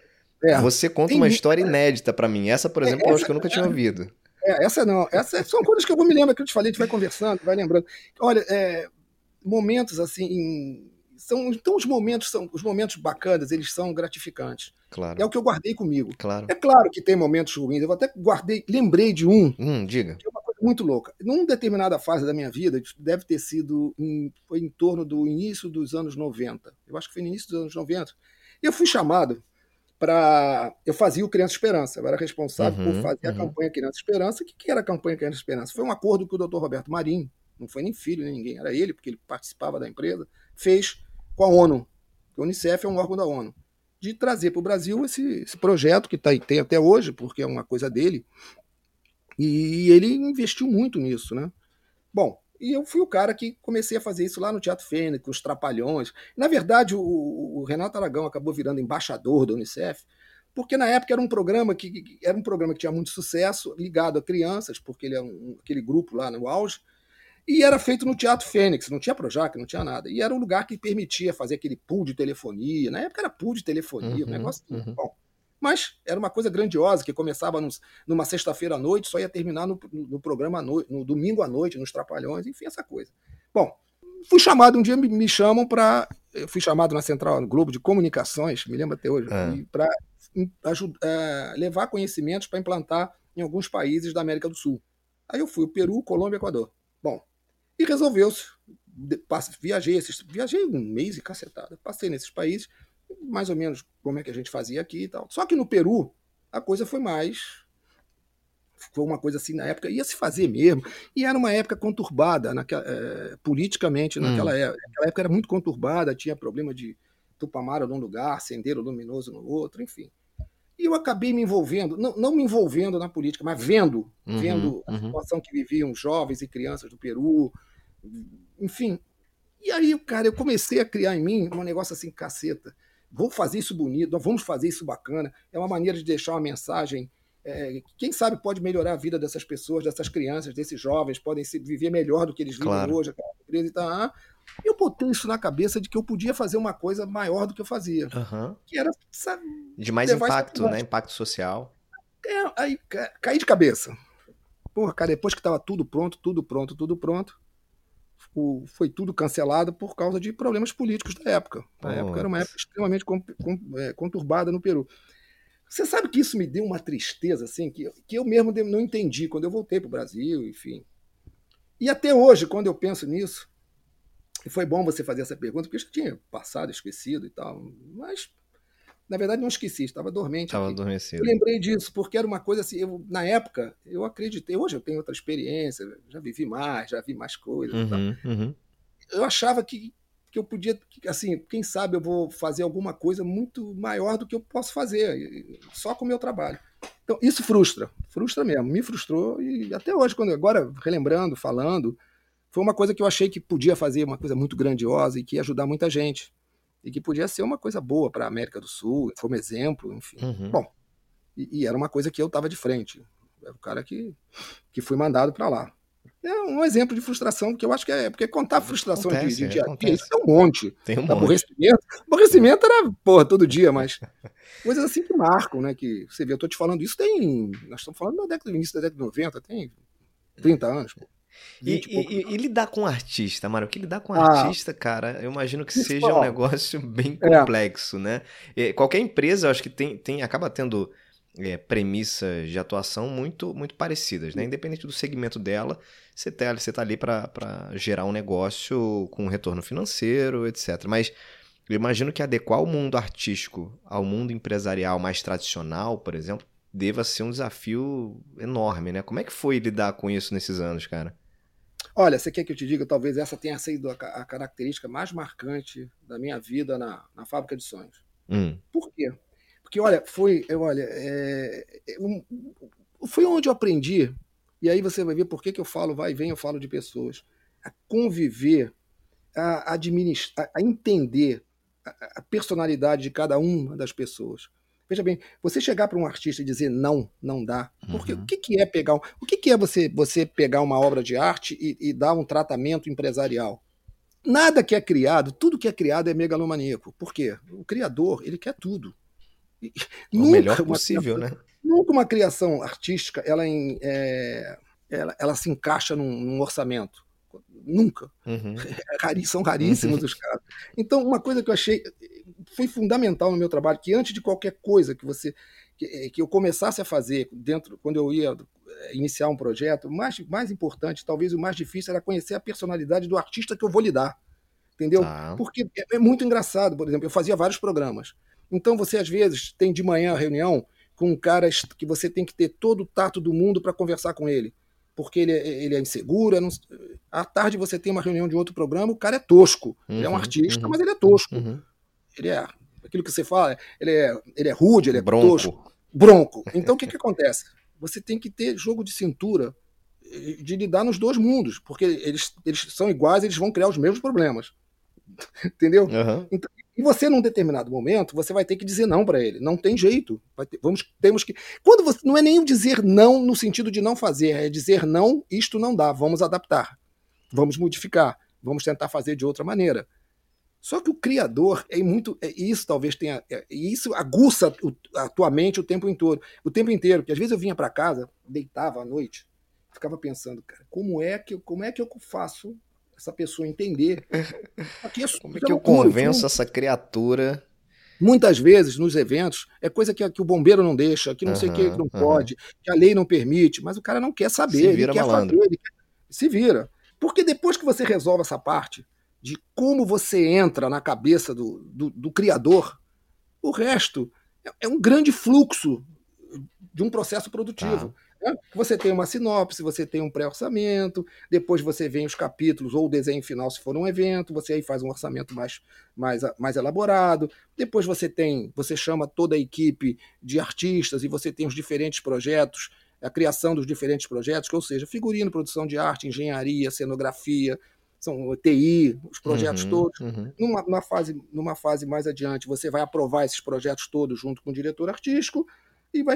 é. você conta tem uma história inédita para mim. Essa, por é, exemplo, é, eu acho que eu nunca tinha ouvido.
É, essa não. Essas são coisas que eu vou me lembrar que eu te falei, a gente vai conversando, vai lembrando. Olha, é, momentos assim. São, então os momentos são os momentos bacanas, eles são gratificantes.
Claro.
É o que eu guardei comigo.
Claro.
É claro que tem momentos ruins. Eu até guardei, lembrei de um.
Hum, diga.
Que é uma coisa muito louca. Numa determinada fase da minha vida, deve ter sido em, foi em torno do início dos anos 90. Eu acho que foi no início dos anos 90. Eu fui chamado para. Eu fazia o Criança Esperança, eu era responsável uhum, por fazer uhum. a campanha Criança Esperança. O que, que era a campanha Criança Esperança? Foi um acordo que o doutor Roberto Marinho, não foi nem filho nem ninguém, era ele, porque ele participava da empresa, fez com a ONU. A Unicef é um órgão da ONU. De trazer para o Brasil esse, esse, projeto que tá, tem até hoje, porque é uma coisa dele. E ele investiu muito nisso, né? Bom, e eu fui o cara que comecei a fazer isso lá no Teatro Fênix, com os Trapalhões. Na verdade, o, o, Renato Aragão acabou virando embaixador da Unicef, porque na época era um programa que, que era um programa que tinha muito sucesso, ligado a crianças, porque ele é um, aquele grupo lá no auge, e era feito no Teatro Fênix, não tinha Projac, não tinha nada. E era um lugar que permitia fazer aquele pool de telefonia. Na época era pool de telefonia, uhum, um negócio. Uhum. Bom, mas era uma coisa grandiosa, que começava numa sexta-feira à noite, só ia terminar no, no programa no, no, domingo à noite, nos Trapalhões, enfim, essa coisa. Bom, fui chamado, um dia me, me chamam para. Fui chamado na Central no Globo de Comunicações, me lembro até hoje, é. para é, levar conhecimentos para implantar em alguns países da América do Sul. Aí eu fui, o Peru, Colômbia Equador. Bom, e resolveu-se. Viajei, esses, viajei um mês e cacetada. Passei nesses países mais ou menos como é que a gente fazia aqui e tal. Só que no Peru, a coisa foi mais. Foi uma coisa assim, na época, ia se fazer mesmo. E era uma época conturbada, naquela, é, politicamente, naquela hum. época. Naquela época era muito conturbada, tinha problema de Tupamara num lugar, Sendeiro Luminoso no outro, enfim. E eu acabei me envolvendo, não, não me envolvendo na política, mas vendo, uhum, vendo a uhum. situação que viviam jovens e crianças do Peru, enfim. E aí, cara, eu comecei a criar em mim um negócio assim, caceta vamos fazer isso bonito, vamos fazer isso bacana. É uma maneira de deixar uma mensagem. É, quem sabe pode melhorar a vida dessas pessoas, dessas crianças, desses jovens, podem se viver melhor do que eles vivem claro. hoje. E tá, eu botei isso na cabeça de que eu podia fazer uma coisa maior do que eu fazia.
Uhum.
Que era, sabe,
de mais impacto, né? Impacto social.
É, aí caí de cabeça. Porra, cara, depois que estava tudo pronto, tudo pronto, tudo pronto, o, foi tudo cancelado por causa de problemas políticos da época. Na época era uma época extremamente com, com, é, conturbada no Peru. Você sabe que isso me deu uma tristeza, assim, que, que eu mesmo não entendi quando eu voltei para o Brasil, enfim. E até hoje, quando eu penso nisso, E foi bom você fazer essa pergunta, porque eu já tinha passado, esquecido e tal. Mas, na verdade, não esqueci, estava dormente.
Estava adormecido.
Eu lembrei disso, porque era uma coisa assim, eu, na época, eu acreditei. Hoje eu tenho outra experiência, já vivi mais, já vi mais coisas uhum, uhum. Eu achava que, que eu podia, assim, quem sabe eu vou fazer alguma coisa muito maior do que eu posso fazer, só com o meu trabalho. Então, isso frustra, frustra mesmo, me frustrou e até hoje, quando agora relembrando, falando, foi uma coisa que eu achei que podia fazer uma coisa muito grandiosa e que ia ajudar muita gente. E que podia ser uma coisa boa para a América do Sul, foi um exemplo, enfim. Uhum. Bom, e, e, era uma coisa que eu estava de frente. Era o cara que, que fui mandado para lá. É um exemplo de frustração, que eu acho que é. Porque contar frustração acontece, de, de dia a dia, isso é um monte.
Tem um
aborrecimento. Monte. Aborrecimento era, porra, todo dia, mas (laughs) coisas assim que marcam, né? Que você vê, eu tô te falando isso tem. Nós estamos falando da década, do início da década de 90, tem 30 anos. Pô.
E, e, e, lidar com artista, Mário, que lidar com ah, artista, cara, eu imagino que seja um negócio (laughs) bem é. complexo, é. né? E qualquer empresa, eu acho que tem, tem acaba tendo é, premissas de atuação muito, muito parecidas, né? Independente do segmento dela, você tá, você tá ali para gerar um negócio com retorno financeiro, etc. Mas eu imagino que adequar o mundo artístico ao mundo empresarial mais tradicional, por exemplo, deva ser um desafio enorme, né? Como é que foi lidar com isso nesses anos, cara?
Olha, você quer que eu te diga, talvez essa tenha sido a, a característica mais marcante da minha vida na, na fábrica de sonhos.
Hum.
Por quê? Porque, olha, foi, eu, olha, é, é um, foi onde eu aprendi, e aí você vai ver por que, que eu falo, vai e vem, eu falo de pessoas, a conviver, a administrar, a entender a, a personalidade de cada uma das pessoas. Veja bem, você chegar para um artista e dizer não, não dá. Porque uhum. o que, que é pegar. O que, que é você, você pegar uma obra de arte e, e, dar um tratamento empresarial? Nada que é criado, tudo que é criado é megalomaníaco. Por quê? O criador, ele quer tudo.
O melhor possível, criação, né?
Nunca uma criação artística ela, em, é, ela, ela, se encaixa num, num orçamento. Nunca. Uhum. (laughs) É, são raríssimos uhum. os casos. Então, uma coisa que eu achei foi fundamental no meu trabalho, que antes de qualquer coisa que você que, eh, que eu começasse a fazer dentro, quando eu ia eh, iniciar um projeto, o mais, mais importante, talvez o mais difícil, era conhecer a personalidade do artista que eu vou lidar. Entendeu? Tá. Porque é, é muito engraçado, por exemplo, eu fazia vários programas. Então você às vezes tem de manhã a reunião com um cara que você tem que ter todo o tato do mundo para conversar com ele. Porque ele, é, ele é inseguro. Não... À tarde você tem uma reunião de outro programa, o cara é tosco. Uhum, ele é um uhum, artista, uhum, mas ele é tosco. Uhum ele é aquilo que você fala, ele é, ele é rude, ele é
bronco.
tosco, bronco. Então o que, que acontece? Você tem que ter jogo de cintura de lidar nos dois mundos, porque eles, eles são iguais, eles vão criar os mesmos problemas. (laughs) Entendeu?
Uhum.
Então, e você, num determinado momento, você vai ter que dizer não para ele. Não tem jeito. Ter, vamos, temos que. Quando você. Não é nem dizer não no sentido de não fazer, é dizer não, isto não dá, vamos adaptar. Vamos modificar. Vamos tentar fazer de outra maneira. Só que o criador é muito. É, isso talvez tenha. É, isso aguça o, a tua mente o tempo inteiro. O tempo inteiro. Porque às vezes eu vinha para casa, deitava à noite, ficava pensando, cara, como é que, como é que eu faço essa pessoa entender? (laughs)
Aqui é, como é que eu convenço essa criatura?
Muitas vezes, nos eventos, é coisa que, que o bombeiro não deixa, que não uhum, sei o que, que não uhum. pode, que a lei não permite, mas o cara não quer saber, se vira ele quer malandro. fazer, ele quer, se vira. Porque depois que você resolve essa parte, de como você entra na cabeça do, do, do criador, o resto é, é, um grande fluxo de um processo produtivo. Né? Você tem uma sinopse, você tem um pré-orçamento, depois você vem os capítulos ou o desenho final se for um evento, você aí faz um orçamento mais, mais, mais elaborado. Depois você tem, você chama toda a equipe de artistas e você tem os diferentes projetos, a criação dos diferentes projetos, ou seja, figurino, produção de arte, engenharia, cenografia, são TI, os projetos uhum, todos. Uhum. Numa, numa, fase, numa fase mais adiante, você vai aprovar esses projetos todos junto com o diretor artístico e vai,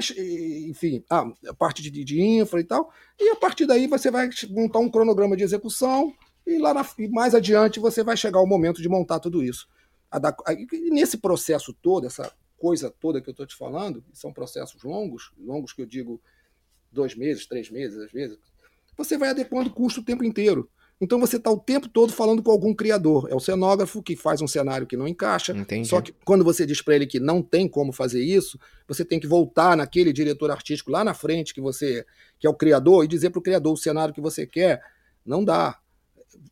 enfim, a parte de, de infra e tal. E a partir daí você vai montar um cronograma de execução e lá na, e mais adiante você vai chegar ao momento de montar tudo isso. A da, a, e nesse processo todo, essa coisa toda que eu estou te falando, são processos longos, longos que eu digo dois meses, três meses, às vezes, você vai adequando o custo o tempo inteiro. Então você está o tempo todo falando com algum criador. É o cenógrafo que faz um cenário que não encaixa.
Entendi.
Só que quando você diz para ele que não tem como fazer isso, você tem que voltar naquele diretor artístico lá na frente que você que é o criador e dizer para o criador o cenário que você quer. Não dá.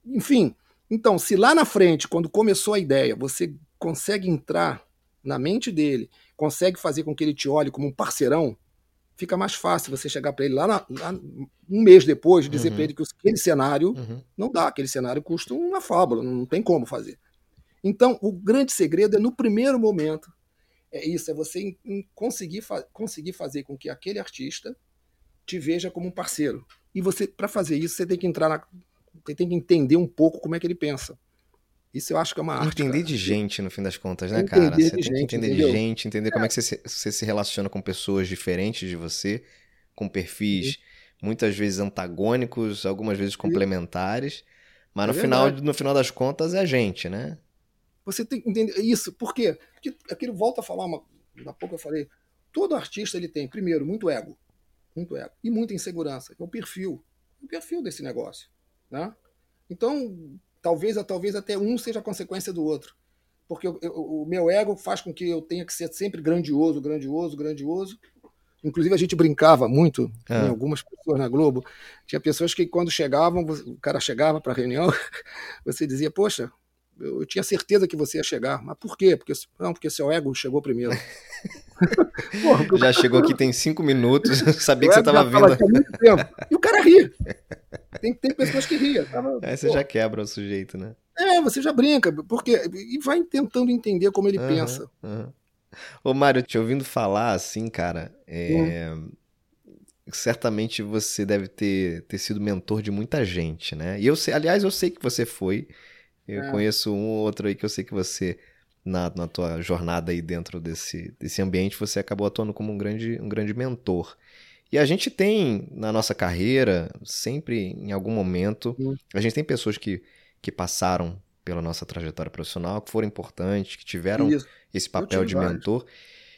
Enfim, Então, se lá na frente, quando começou a ideia, você consegue entrar na mente dele, consegue fazer com que ele te olhe como um parceirão, fica mais fácil você chegar para ele lá, na, lá, um mês depois e dizer uhum. para ele que aquele cenário uhum. não dá, aquele cenário custa uma fábula, não tem como fazer. Então, o grande segredo é no primeiro momento, é isso, é você conseguir, fa conseguir fazer com que aquele artista te veja como um parceiro. E você, para fazer isso, você tem que entrar na, você tem que entender um pouco como é que ele pensa. Isso eu acho que é uma arte.
Entender
cara.
de gente, no fim das contas, né, cara? Você tem gente, que entender entendeu? de gente, entender é. como é que você se, você se relaciona com pessoas diferentes de você, com perfis Sim. muitas vezes antagônicos, algumas vezes complementares. Mas no, é final, no final das contas é a gente, né?
Você tem que entender isso. Por quê? Porque aquilo volta a falar, uma, há pouco eu falei, todo artista ele tem, primeiro, muito ego. Muito ego. E muita insegurança. É o perfil. O perfil desse negócio. Né? Então, talvez, talvez até um seja consequência do outro. Porque eu, eu, o meu ego faz com que eu tenha que ser sempre grandioso, grandioso, grandioso. Inclusive, a gente brincava muito é. em algumas pessoas na Globo. Tinha pessoas que, quando chegavam, o cara chegava para a reunião, (laughs) você dizia: Poxa, eu, tinha certeza que você ia chegar. Mas por quê? Porque, não, porque seu ego chegou primeiro. (laughs) (laughs)
Porra, já chegou aqui tem cinco minutos, sabia que você estava vindo.
E o cara ri. Tem, tem pessoas que riam. Tava,
Aí você pô. já quebra o sujeito, né?
É, você já brinca, porque e vai tentando entender como ele uhum, pensa. Uhum.
Ô, Mário, te ouvindo falar assim, cara, é... Hum. certamente você deve ter, ter sido mentor de muita gente, né? E eu sei, aliás, eu sei que você foi. Eu é. conheço um ou outro aí que eu sei que você, na, na tua jornada aí dentro desse, desse ambiente, você acabou atuando como um grande, um grande mentor. E a gente tem na nossa carreira, sempre em algum momento, a gente tem pessoas que, que passaram pela nossa trajetória profissional, que foram importantes, que tiveram Isso. esse papel de vários. mentor.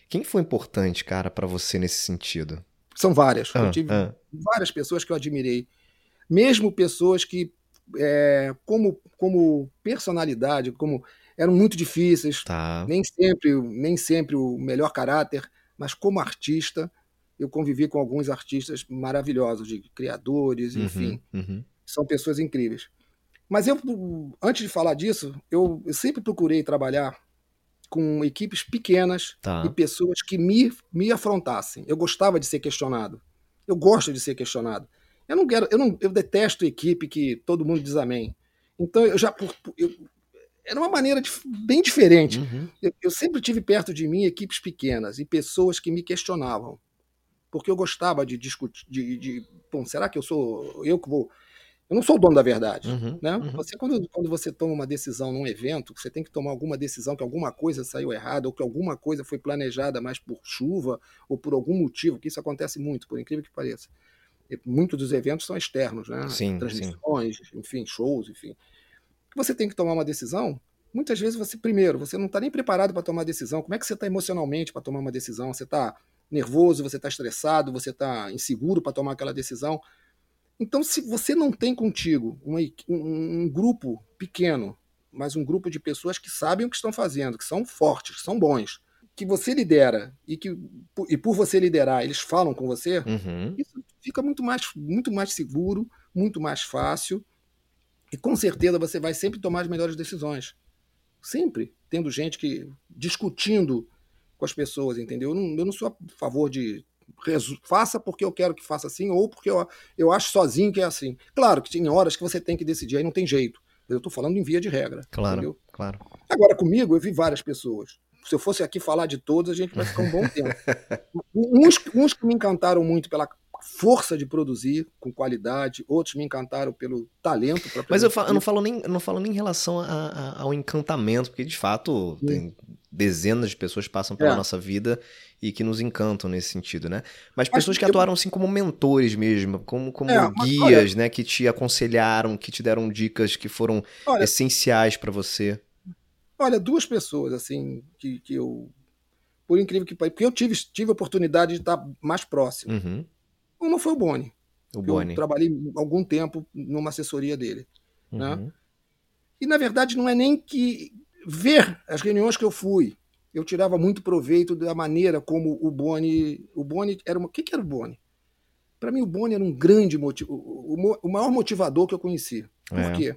Quem foi importante, cara, para você nesse sentido?
São várias. Ah, eu tive ah. várias pessoas que eu admirei. Mesmo pessoas que, é, como, como personalidade, como eram muito difíceis, tá. nem sempre nem sempre o melhor caráter, mas como artista, eu convivi com alguns artistas maravilhosos, de criadores, uhum, enfim. Uhum. São pessoas incríveis. Mas eu, antes de falar disso, eu, eu sempre procurei trabalhar com equipes pequenas tá. e pessoas que me, me afrontassem. Eu gostava de ser questionado. Eu gosto de ser questionado. Eu não quero, eu não, eu detesto equipe que todo mundo diz amém. Então eu já eu, era uma maneira de, bem diferente. Uhum. Eu, eu, sempre tive perto de mim equipes pequenas e pessoas que me questionavam porque eu gostava de discutir, de, de bom, será que eu sou eu que vou eu não sou o dono da verdade, uhum, né? Uhum. Você quando, quando você toma uma decisão num evento, você tem que tomar alguma decisão que alguma coisa saiu errada ou que alguma coisa foi planejada mais por chuva ou por algum motivo, que isso acontece muito, por incrível que pareça. Muitos dos eventos são externos, né?
Sim,
Transmissões, sim. enfim, shows, enfim. Você tem que tomar uma decisão. Muitas vezes você primeiro, você não está nem preparado para tomar decisão. Como é que você está emocionalmente para tomar uma decisão? Você está nervoso, você está estressado, você está inseguro para tomar aquela decisão. Então, se você não tem contigo uma, um, um, grupo pequeno, mas um grupo de pessoas que sabem o que estão fazendo, que são fortes, que são bons, que você lidera e que e por você liderar eles falam com você, uhum. isso fica muito mais, muito mais seguro, muito mais fácil e com certeza você vai sempre tomar as melhores decisões. Sempre tendo gente que discutindo com as pessoas, entendeu? Eu não, eu não sou a favor de faça porque eu quero que faça assim ou porque eu, eu acho sozinho que é assim. Claro que tem horas que você tem que decidir, aí não tem jeito. Eu estou falando em via de regra.
Claro,
entendeu?
claro.
Agora, comigo, eu vi várias pessoas. Se eu fosse aqui falar de todas, a gente vai ficar um bom tempo. (laughs) uns, uns que me encantaram muito pela força de produzir com qualidade, outros me encantaram pelo talento
Mas eu, falo, eu, não falo nem, não falo nem em relação a, a, ao encantamento, porque de fato tem dezenas de pessoas passam pela é. nossa vida e que nos encantam nesse sentido, né? Mas pessoas que atuaram assim como mentores mesmo, como, como é, guias, olha, né? Que te aconselharam, que te deram dicas que foram olha, essenciais para você.
Olha, duas pessoas assim que, que eu, por incrível que pareça, porque eu tive tive a oportunidade de estar mais próximo. Uhum. Uma foi o Boni. O Boni. Eu trabalhei algum tempo numa assessoria dele, né? uhum. né? E na verdade não é nem que ver as reuniões que eu fui, eu tirava muito proveito da maneira como o Boni. O Boni era uma. O que, que era o Boni? Para mim, o Boni era um grande motivo, o, maior motivador que eu conheci. Por é. quê?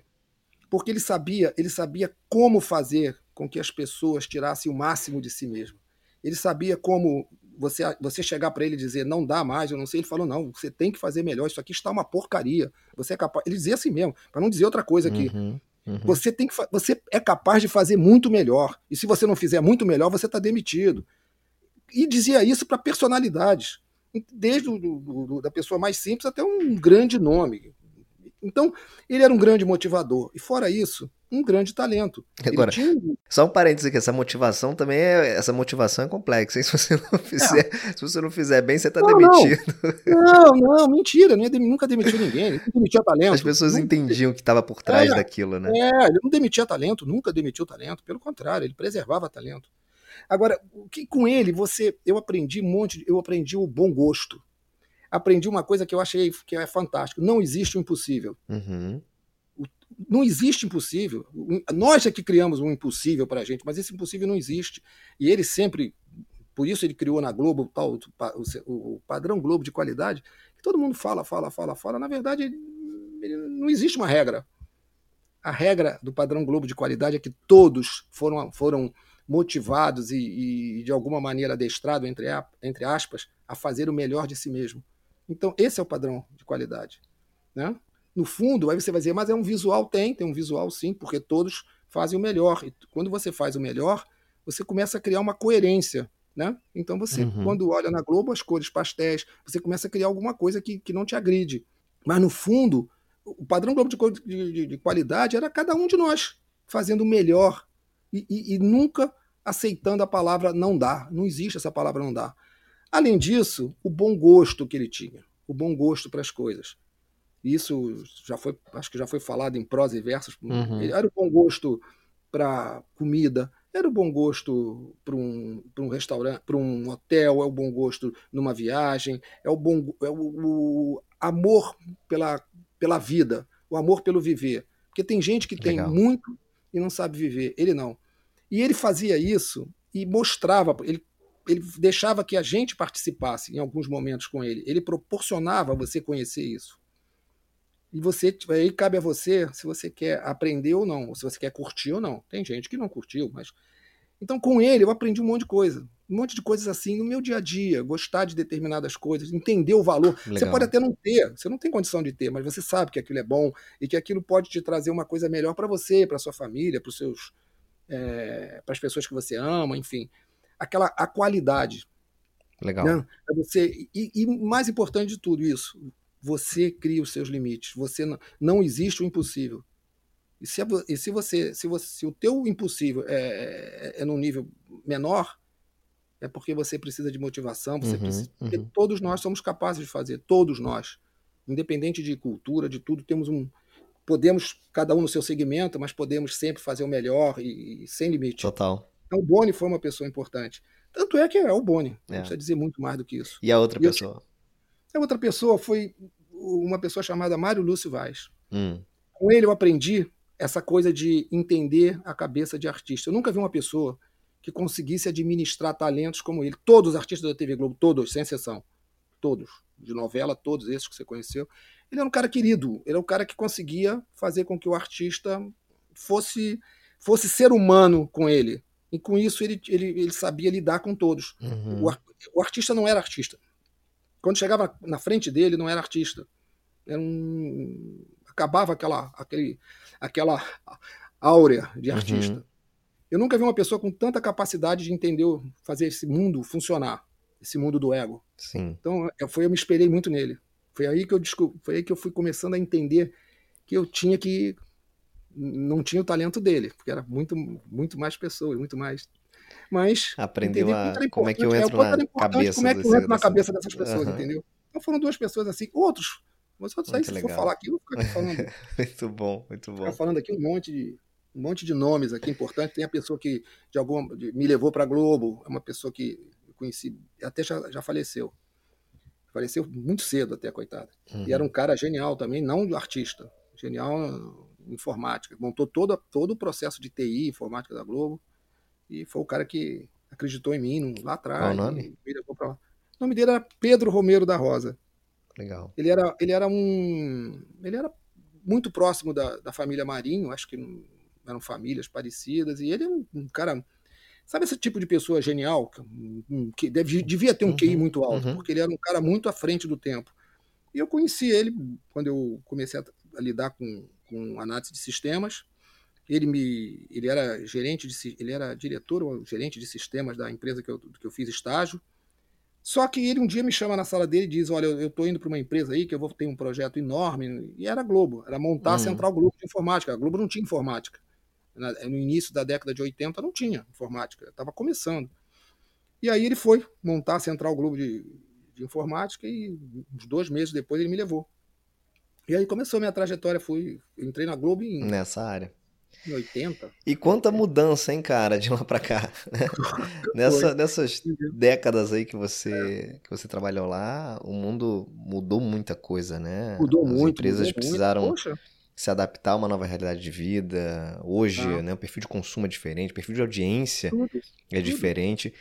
porque ele sabia, ele sabia como fazer com que as pessoas tirassem o máximo de si mesmo. Ele sabia como você, você chegar para ele e dizer não dá mais, eu não sei, ele falou não, você tem que fazer melhor, isso aqui está uma porcaria. Você é capaz, ele dizia assim mesmo, para não dizer outra coisa aqui. Uhum, uhum. Você tem que você é capaz de fazer muito melhor. E se você não fizer muito melhor, você está demitido. E dizia isso para personalidades, desde do, do, do, da pessoa mais simples até um grande nome. Então, ele era um grande motivador. E fora isso, um grande talento.
Agora, tinha... só um parênteses aqui, essa motivação também é. Essa motivação é complexa, hein? (laughs) Se você não fizer, é. se você não fizer bem, você está demitido.
Não, não, mentira, não nunca demitiu ninguém, ele demitia talento.
As pessoas nunca... entendiam o que estava por trás é, daquilo, né?
É, ele não demitia talento, nunca demitiu talento, pelo contrário, ele preservava talento. Agora, o que com ele você, eu aprendi um monte, eu aprendi o bom gosto aprendi uma coisa que eu achei que é fantástico. Não existe o impossível. Uhum. Não existe impossível. Nós é que criamos um impossível para a gente, mas esse impossível não existe. E ele sempre, por isso ele criou na Globo tal, o, padrão Globo de qualidade, que todo mundo fala, fala, fala, fala. Na verdade, não existe uma regra. A regra do padrão Globo de qualidade é que todos foram, foram motivados e, e de alguma maneira adestrados, entre, entre aspas, a fazer o melhor de si mesmo. Então, esse é o padrão de qualidade. Né? No fundo, aí você vai dizer, mas é um visual? Tem, tem um visual sim, porque todos fazem o melhor. E quando você faz o melhor, você começa a criar uma coerência. Né? Então, você, uhum. quando olha na Globo, as cores pastéis, você começa a criar alguma coisa que, que não te agride. Mas, no fundo, o padrão Globo de, de, de qualidade era cada um de nós fazendo o melhor e, e, e nunca aceitando a palavra não dá. Não existe essa palavra não dá. Além disso, o bom gosto que ele tinha, o bom gosto para as coisas. Isso já foi, acho que já foi falado em prosa e versos. Uhum. Era o bom gosto para comida, era o bom gosto para um, um restaurante, para um hotel, é o bom gosto numa viagem, é o bom é o, o, amor pela, pela vida, o amor pelo viver. Porque tem gente que Legal. tem muito e não sabe viver, ele não. E ele fazia isso e mostrava, ele ele deixava que a gente participasse em alguns momentos com ele. Ele proporcionava você conhecer isso. E você aí cabe a você se você quer aprender ou não, ou se você quer curtir ou não. Tem gente que não curtiu, mas então com ele eu aprendi um monte de coisa, um monte de coisas assim no meu dia a dia, gostar de determinadas coisas, entender o valor. Legal. Você pode até não ter, você não tem condição de ter, mas você sabe que aquilo é bom e que aquilo pode te trazer uma coisa melhor para você, para sua família, para os seus é, para as pessoas que você ama, enfim aquela a qualidade.
Legal. Né?
É você, e, e, mais importante de tudo isso, você cria os seus limites. Você não, não existe o impossível. E se, e se você, se você, se o teu impossível é, é, é num nível menor, é porque você precisa de motivação. Você uhum, precisa, uhum. todos nós somos capazes de fazer, todos nós, independente de cultura, de tudo, temos um, podemos cada um no seu segmento, mas podemos sempre fazer o melhor e, e sem limite.
Total.
Então o Boni foi uma pessoa importante. Tanto é que é o Boni. Não é. precisa dizer muito mais do que isso.
E a outra e pessoa?
Eu, a outra pessoa foi uma pessoa chamada Mário Lúcio Vaz. Hum. Com ele eu aprendi essa coisa de entender a cabeça de artista. Eu nunca vi uma pessoa que conseguisse administrar talentos como ele. Todos os artistas da TV Globo, todos, sem exceção. Todos. De novela, todos esses que você conheceu. Ele era um cara querido. Ele era um cara que conseguia fazer com que o artista fosse, fosse ser humano com ele. E com isso ele, ele, ele sabia lidar com todos. Uhum. O, o, artista não era artista. Quando chegava na frente dele, não era artista. Era um, acabava aquela, aquele, aquela áurea de uhum. artista. Uhum. Eu nunca vi uma pessoa com tanta capacidade de entender, fazer esse mundo funcionar, esse mundo do ego.
Sim.
Então, foi, eu me espelhei muito nele. Foi aí que eu descobri, foi aí que eu fui começando a entender que eu tinha que não tinha o talento dele, porque era muito, muito mais pessoas, muito mais. Mas
aprendeu a como é que eu entro é, na cabeça,
como é que eu entro na cabeça dessas pessoas, uhum. entendeu? Então foram duas pessoas assim, outros, mas outros aí se legal. for falar aqui, eu vou ficar aqui falando. (laughs)
muito bom, muito bom. Ficar
falando aqui um monte de um monte de nomes aqui importantes. Tem a pessoa que de alguma de, me levou para Globo, é uma pessoa que eu conheci, até já, já faleceu. Faleceu muito cedo até, coitada. Uhum. E era um cara genial também, não artista. Genial informática, montou todo, todo o processo de TI, informática da Globo, e foi o cara que acreditou em mim lá atrás. Qual
o nome?
O nome dele era Pedro Romero da Rosa.
Legal.
Ele era, ele era um. Ele era muito próximo da, da família Marinho, acho que eram famílias parecidas, e ele é um, um cara. Sabe esse tipo de pessoa genial? Que deve, devia ter um uhum, QI muito alto, uhum. porque ele era um cara muito à frente do tempo. E eu conheci ele quando eu comecei a, a lidar com, com análise de sistemas. Ele me, ele era gerente de, ele era diretor ou gerente de sistemas da empresa que eu, que eu fiz estágio. Só que ele um dia me chama na sala dele e diz: Olha, eu estou indo para uma empresa aí que eu vou ter um projeto enorme. E era a Globo, era montar a hum. Central Globo de Informática. A Globo não tinha informática. No início da década de 80 não tinha informática, estava começando. E aí ele foi montar a Central Globo de, de Informática e uns dois meses depois ele me levou. E aí começou a minha trajetória, fui, entrei na Globo em...
Nessa área.
Em 80.
E quanta mudança, hein, cara, de lá para cá. (laughs) Nessa, nessas décadas aí que você, que você trabalhou lá, o mundo mudou muita coisa, né?
Mudou
As
muito.
empresas
mudou
precisaram
muito.
se adaptar a uma nova realidade de vida. Hoje, ah. né, o perfil de consumo é diferente, o perfil de audiência tudo, é tudo. diferente.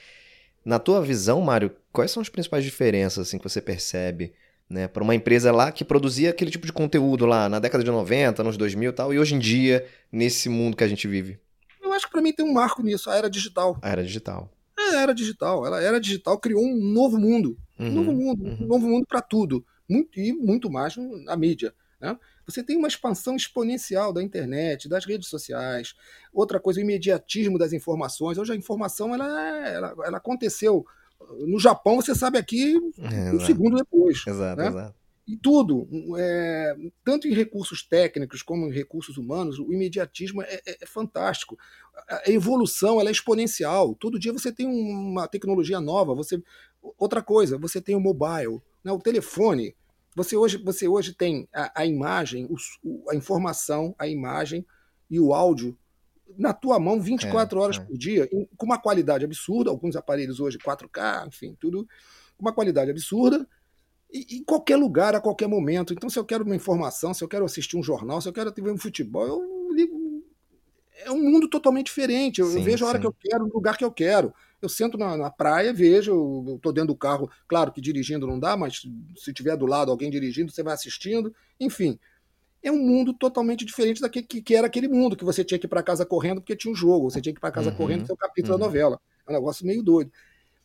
Na tua visão, Mário, quais são as principais diferenças assim, que você percebe né, para uma empresa lá que produzia aquele tipo de conteúdo lá na década de 90, nos 2000 e tal, e hoje em dia, nesse mundo que a gente vive?
Eu acho que para mim tem um marco nisso, a era digital.
A era digital.
É, a era digital. Ela era digital, criou um novo mundo. Uhum, um novo mundo, uhum. um novo mundo para tudo. Muito, e muito mais na mídia. Né? Você tem uma expansão exponencial da internet, das redes sociais. Outra coisa, o imediatismo das informações. Hoje a informação ela, é, ela, ela aconteceu no Japão, você sabe aqui é, um segundo depois.
Exato,
né?
exato.
E tudo, é, tanto em recursos técnicos como em recursos humanos, o imediatismo é, é, é, fantástico. A evolução ela é exponencial. Todo dia você tem uma tecnologia nova. Você outra coisa, você tem o mobile, né, o telefone. Você hoje, você hoje tem a, a imagem, o, a informação, a imagem e o áudio na tua mão 24 é, horas é. por dia, com uma qualidade absurda, alguns aparelhos hoje 4K, enfim, tudo com uma qualidade absurda, e em qualquer lugar, a qualquer momento. Então, se eu quero uma informação, se eu quero assistir um jornal, se eu quero ver um futebol, eu ligo. É um mundo totalmente diferente. Eu, sim, eu vejo a hora sim. que eu quero, no lugar que eu quero. Eu sento na, na praia, vejo, eu tô dentro do carro. Claro que dirigindo não dá, mas se tiver do lado alguém dirigindo, você vai assistindo. Enfim, é um mundo totalmente diferente daquele que, que era aquele mundo que você tinha que ir para casa correndo porque tinha um jogo, você tinha que ir para casa uhum, correndo porque é o capítulo uhum. da novela. É um negócio meio doido.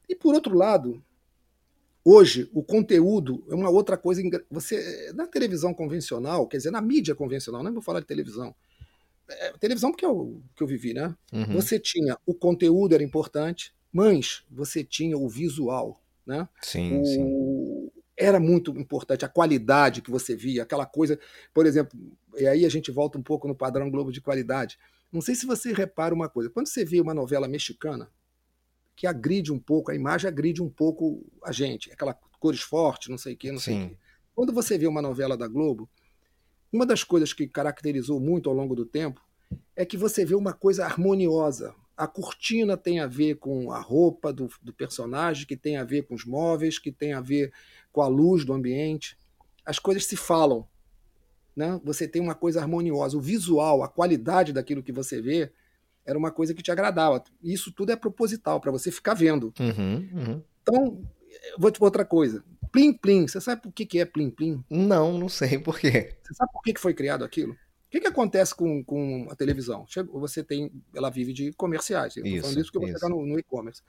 E por outro lado, hoje o conteúdo é uma outra coisa. Você na televisão convencional, quer dizer, na mídia convencional, não vou falar de televisão. É, televisão porque é o que eu vivi, né? Uhum. Você tinha o conteúdo era importante, mas você tinha o visual, né?
Sim,
o,
sim
era muito importante, a qualidade que você via, aquela coisa, por exemplo, e aí a gente volta um pouco no padrão Globo de qualidade. Não sei se você repara uma coisa, quando você vê uma novela mexicana, que agride um pouco, a imagem agride um pouco a gente, aquela cores fortes, não sei o quê, não sei o quê. Quando você vê uma novela da Globo, uma das coisas que caracterizou muito ao longo do tempo é que você vê uma coisa harmoniosa, a cortina tem a ver com a roupa do, do, personagem, que tem a ver com os móveis, que tem a ver com a luz do ambiente. As coisas se falam. Né? Você tem uma coisa harmoniosa. O visual, a qualidade daquilo que você vê, era uma coisa que te agradava. Isso tudo é proposital, para você ficar vendo.
Uhum, uhum.
Então, vou te outra coisa. Plim Plim, você sabe por que, que é Plim Plim?
Não, não sei (laughs) por quê.
Você sabe por que, que foi criado aquilo? O que, que acontece com, com a televisão? Você tem, ela vive de comerciais. Eu estou falando isso porque você está no, no e-commerce.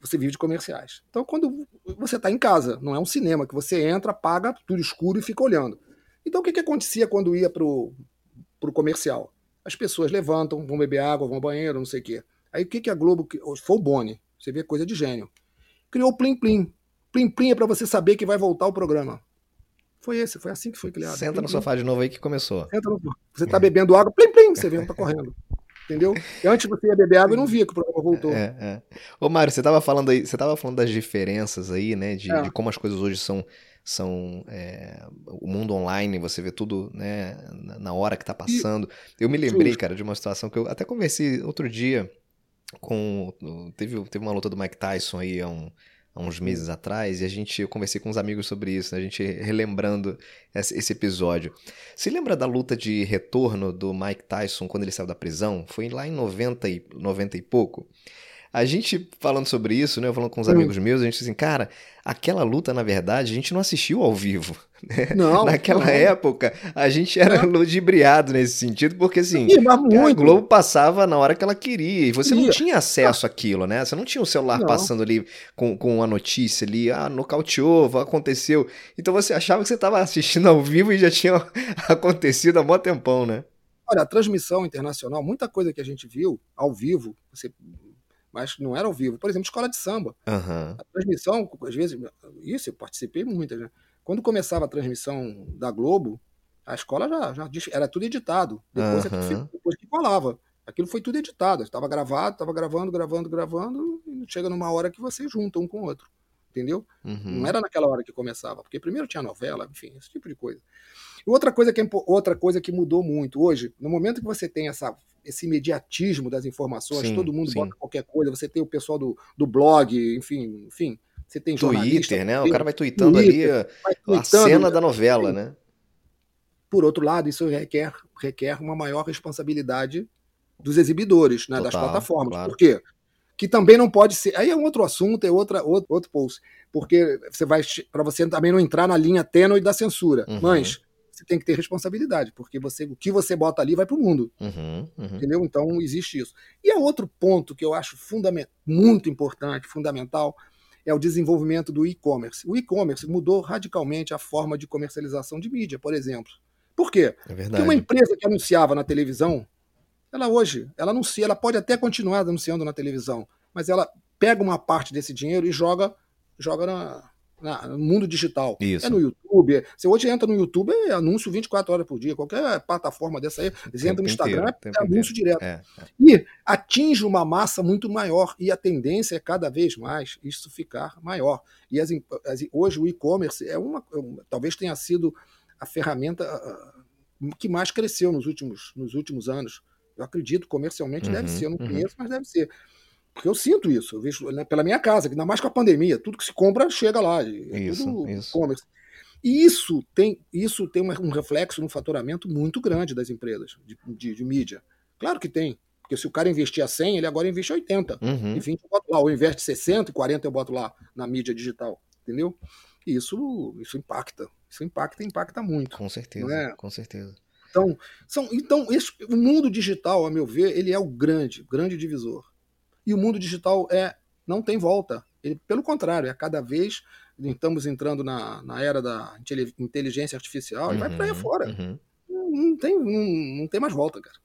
Você vive de comerciais. Então, quando você está em casa, não é um cinema que você entra, paga tudo escuro e fica olhando. Então, o que, que acontecia quando ia para o comercial? As pessoas levantam, vão beber água, vão ao banheiro, não sei o quê. Aí o que, que a Globo. Foi o Boni, você vê coisa de gênio. Criou o Plim Plim. Plim Plim é para você saber que vai voltar o programa. Foi esse, foi assim que foi criado.
Senta plim, no sofá de novo aí que começou.
Senta no Você tá bebendo água, plim, plim, você vê, tá correndo. Entendeu? E antes você ia beber água e não via que o programa voltou.
É, é. Ô, Mário, você tava falando aí, você tava falando das diferenças aí, né? De, é. de como as coisas hoje são. são é, o mundo online, você vê tudo né, na hora que tá passando. Eu me lembrei, cara, de uma situação que eu até conversei outro dia com. Teve, teve uma luta do Mike Tyson aí há um há uns meses atrás, e a gente, eu conversei com uns amigos sobre isso, né? a gente relembrando esse, episódio. Se lembra da luta de retorno do Mike Tyson quando ele saiu da prisão? Foi lá em 90 e, 90 e pouco. a gente falando sobre isso, né? Eu falando com os hum. amigos meus, a gente assim, cara, aquela luta, na verdade, a gente não assistiu ao vivo. Né? Não. Naquela não. época, a gente era não. ludibriado nesse sentido, porque assim, Sim, a Globo passava na hora que ela queria, e você não tinha acesso àquilo, né? Você não tinha o celular não. passando ali com, com a notícia ali, ah, nocauteou, aconteceu. Então você achava que você estava assistindo ao vivo e já tinha (laughs) acontecido há mó tempão, né?
Olha, a transmissão internacional, muita coisa que a gente viu ao vivo, você mas não era ao vivo. Por exemplo, escola de samba.
Uhum.
A transmissão, às vezes, isso eu participei muitas, né? Quando começava a transmissão da Globo, a escola já, já era tudo editado. Depois, uhum. é depois que colava. Aquilo foi tudo editado. Estava gravado, estava gravando, gravando, gravando, e chega numa hora que você junta um com o outro. Entendeu?
Uhum.
Não era naquela hora que começava, porque primeiro tinha novela, enfim, esse tipo de coisa. E outra coisa que, é, outra coisa que mudou muito hoje, no momento que você tem essa esse imediatismo das informações, sim, todo mundo sim. bota qualquer coisa, você tem o pessoal do, do blog, enfim, enfim, você tem
Twitter, né? O cara vai tweetando Twitter, ali vai tweetando, a cena da novela, né?
Por outro lado, isso requer, requer uma maior responsabilidade dos exibidores, né, Total, das plataformas. Claro. Por quê? Que também não pode ser. Aí é um outro assunto, é outra, outro, outro post. Porque você vai. para você também não entrar na linha tênue da censura. Uhum. Mas você tem que ter responsabilidade, porque você, o que você bota ali vai para o mundo.
Uhum, uhum.
Entendeu? Então existe isso. E há outro ponto que eu acho fundament, muito importante, fundamental, é o desenvolvimento do e-commerce. O e-commerce mudou radicalmente a forma de comercialização de mídia, por exemplo. Por quê?
É
Porque uma empresa que anunciava na televisão, ela hoje, ela anuncia, ela pode até continuar anunciando na televisão, mas ela pega uma parte desse dinheiro e joga, joga na, no mundo digital.
Isso.
É no YouTube. Você hoje entra no YouTube, é anúncio 24 horas por dia. Qualquer plataforma dessa aí, você entra no Instagram, inteiro, é anúncio inteiro. direto. É, é. E atinge uma massa muito maior. E a tendência é cada vez mais isso ficar maior. E as, as, hoje o e-commerce é uma. Talvez tenha sido a ferramenta que mais cresceu nos últimos, nos últimos anos. Eu acredito, comercialmente uhum, deve ser. Eu não uhum. conheço, mas deve ser. Porque eu sinto isso, eu vejo né, pela minha casa, ainda mais com a pandemia, tudo que se compra chega lá. É
isso, isso.
commerce. E isso tem, isso tem um reflexo no faturamento muito grande das empresas de, de, de, mídia. Claro que tem. Porque se o cara investia 100, ele agora investe 80.
Uhum.
E 20 eu boto lá. Ou investe 60 e 40 eu boto lá na mídia digital. Entendeu? E isso, isso impacta. Isso impacta impacta muito.
Com certeza. É? Com certeza.
Então, são, então esse, o mundo digital, a meu ver, ele é o grande, grande divisor. E o mundo digital é não tem volta. Ele, pelo contrário, é cada vez estamos entrando na, na era da inteligência artificial uhum, e vai para aí uhum, fora. Uhum. Não, não, tem, não, não tem mais volta, cara.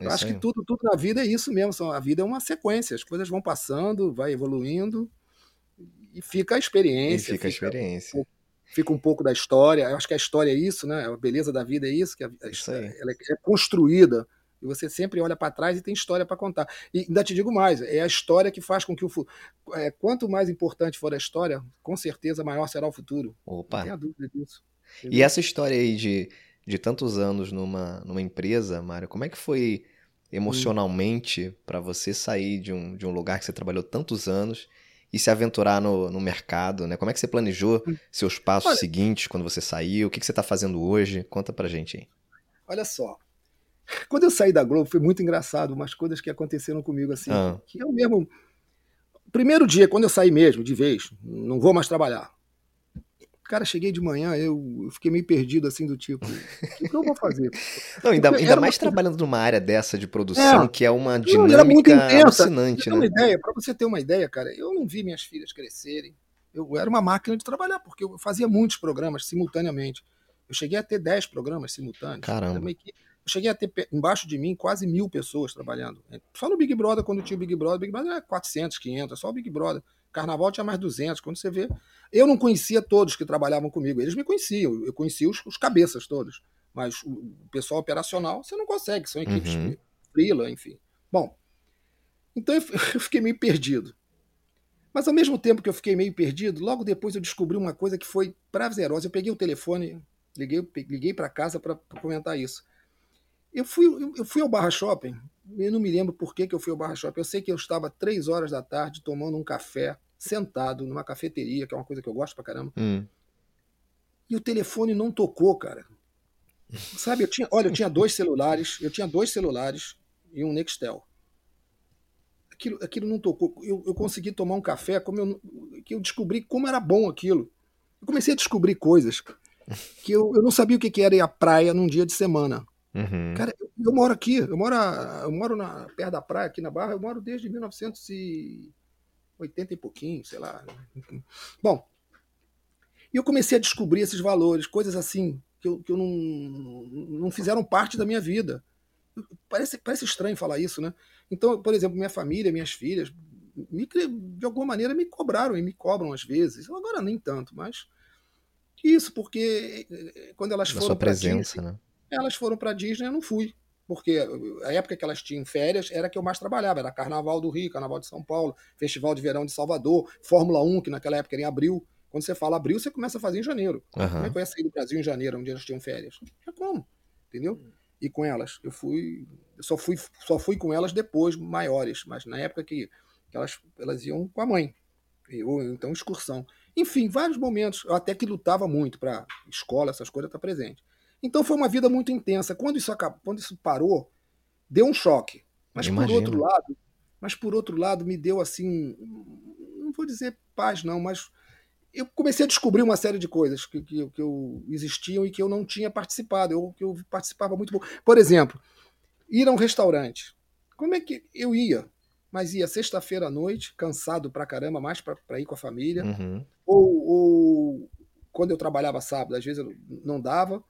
Eu acho que tudo, tudo na vida é isso mesmo. A vida é uma sequência, as coisas vão passando, vai evoluindo e fica a experiência.
E fica a experiência.
Fica um pouco da história. Eu acho que a história é isso, né? A beleza da vida é isso, que a, a, isso ela é construída e você sempre olha para trás e tem história para contar. E ainda te digo mais: é a história que faz com que o. É, quanto mais importante for a história, com certeza maior será o futuro.
Opa.
Não tenha dúvida disso.
Entendeu? E essa história aí de, de tantos anos numa, numa empresa, Mário, como é que foi emocionalmente hum. para você sair de um, de um lugar que você trabalhou tantos anos e se aventurar no, no mercado, né? Como é que você planejou hum. seus passos olha, seguintes quando você saiu? O que, que você está fazendo hoje? Conta pra gente aí.
Olha só, quando eu saí da Globo, foi muito engraçado, umas coisas que aconteceram comigo assim, ah. que eu mesmo. Primeiro dia, quando eu saí mesmo, de vez, não vou mais trabalhar. Cara, cheguei de manhã, eu, fiquei meio perdido, assim, do tipo, o que eu vou fazer? (laughs)
Não, ainda, ainda mais uma... trabalhando numa área dessa de produção, é, que é uma dinâmica não, muito intensa. alucinante, né?
Uma ideia, pra você ter uma ideia, cara, eu não vi minhas filhas crescerem. Eu era uma máquina de trabalhar, porque eu fazia muitos programas simultaneamente. Eu cheguei a ter 10 programas simultâneos.
Caramba.
Eu cheguei a ter embaixo de mim quase mil pessoas trabalhando. Só no Big Brother, quando tinha o Big Brother, Big Brother era 400, 500, só o Big Brother. Carnaval tinha mais 200. Quando você vê, eu não conhecia todos que trabalhavam comigo. Eles me conheciam, eu conhecia os, os cabeças todos. Mas o, o, pessoal operacional você não consegue, são equipes uhum. frila, enfim. Bom, então eu, (laughs) eu fiquei meio perdido. Mas ao mesmo tempo que eu fiquei meio perdido, logo depois eu descobri uma coisa que foi prazerosa. Eu peguei o telefone, liguei, liguei para casa para comentar isso. Eu fui, eu fui ao Barra Shopping, eu não me lembro por que, que eu fui ao Barra Shopping. Eu sei que eu estava três horas da tarde tomando um café, sentado numa cafeteria, que é uma coisa que eu gosto pra caramba.
Hum.
E o telefone não tocou, cara. Sabe, eu tinha, olha, eu tinha dois celulares, eu tinha dois celulares e um Nextel. aquilo, aquilo não tocou. Eu, eu consegui tomar um café, como eu, que eu descobri como era bom aquilo. Eu comecei a descobrir coisas que eu, eu não sabia o que, que era ir à praia num dia de semana. Uhum. Cara, eu, eu, moro aqui, eu moro, eu moro na, perto da praia, aqui na Barra, eu moro desde 1980 e pouquinho, sei lá. Bom, e eu comecei a descobrir esses valores, coisas assim, que eu, que eu não, não fizeram parte da minha vida. Parece, parece estranho falar isso, né? Então, por exemplo, minha família, minhas filhas, me, de alguma maneira me cobraram e me cobram às vezes. Agora nem tanto, mas isso porque eh, quando elas da foram para Disney, né? Elas foram para Disney, eu não fui, porque a época que elas tinham férias era que eu mais trabalhava, era Carnaval do Rio, Carnaval de São Paulo, Festival de Verão de Salvador, Fórmula 1, que naquela época era em abril. Quando você fala abril, você começa a fazer em janeiro. Uhum. Como é que eu ia sair do Brasil em janeiro, onde elas tinham férias? É como, entendeu? E com elas, eu fui, eu só fui, só fui com elas depois maiores, mas na época que, que elas, elas iam com a mãe, ou então excursão. Enfim, vários momentos, eu até que lutava muito para escola, essas coisas estar tá presente. Então foi uma vida muito intensa. Quando isso acabou, quando isso parou, deu um choque. Mas por outro lado, mas por outro lado me deu assim, não vou dizer paz não, mas eu comecei a descobrir uma série de coisas que, que, que eu, existiam e que eu não tinha participado, eu, que eu participava muito pouco. Por exemplo, ir a um restaurante. Como é que eu ia? Mas ia sexta-feira à noite, cansado pra caramba, mais para ir com a família. Uhum. Ou, ou, quando eu trabalhava sábado, às vezes não dava.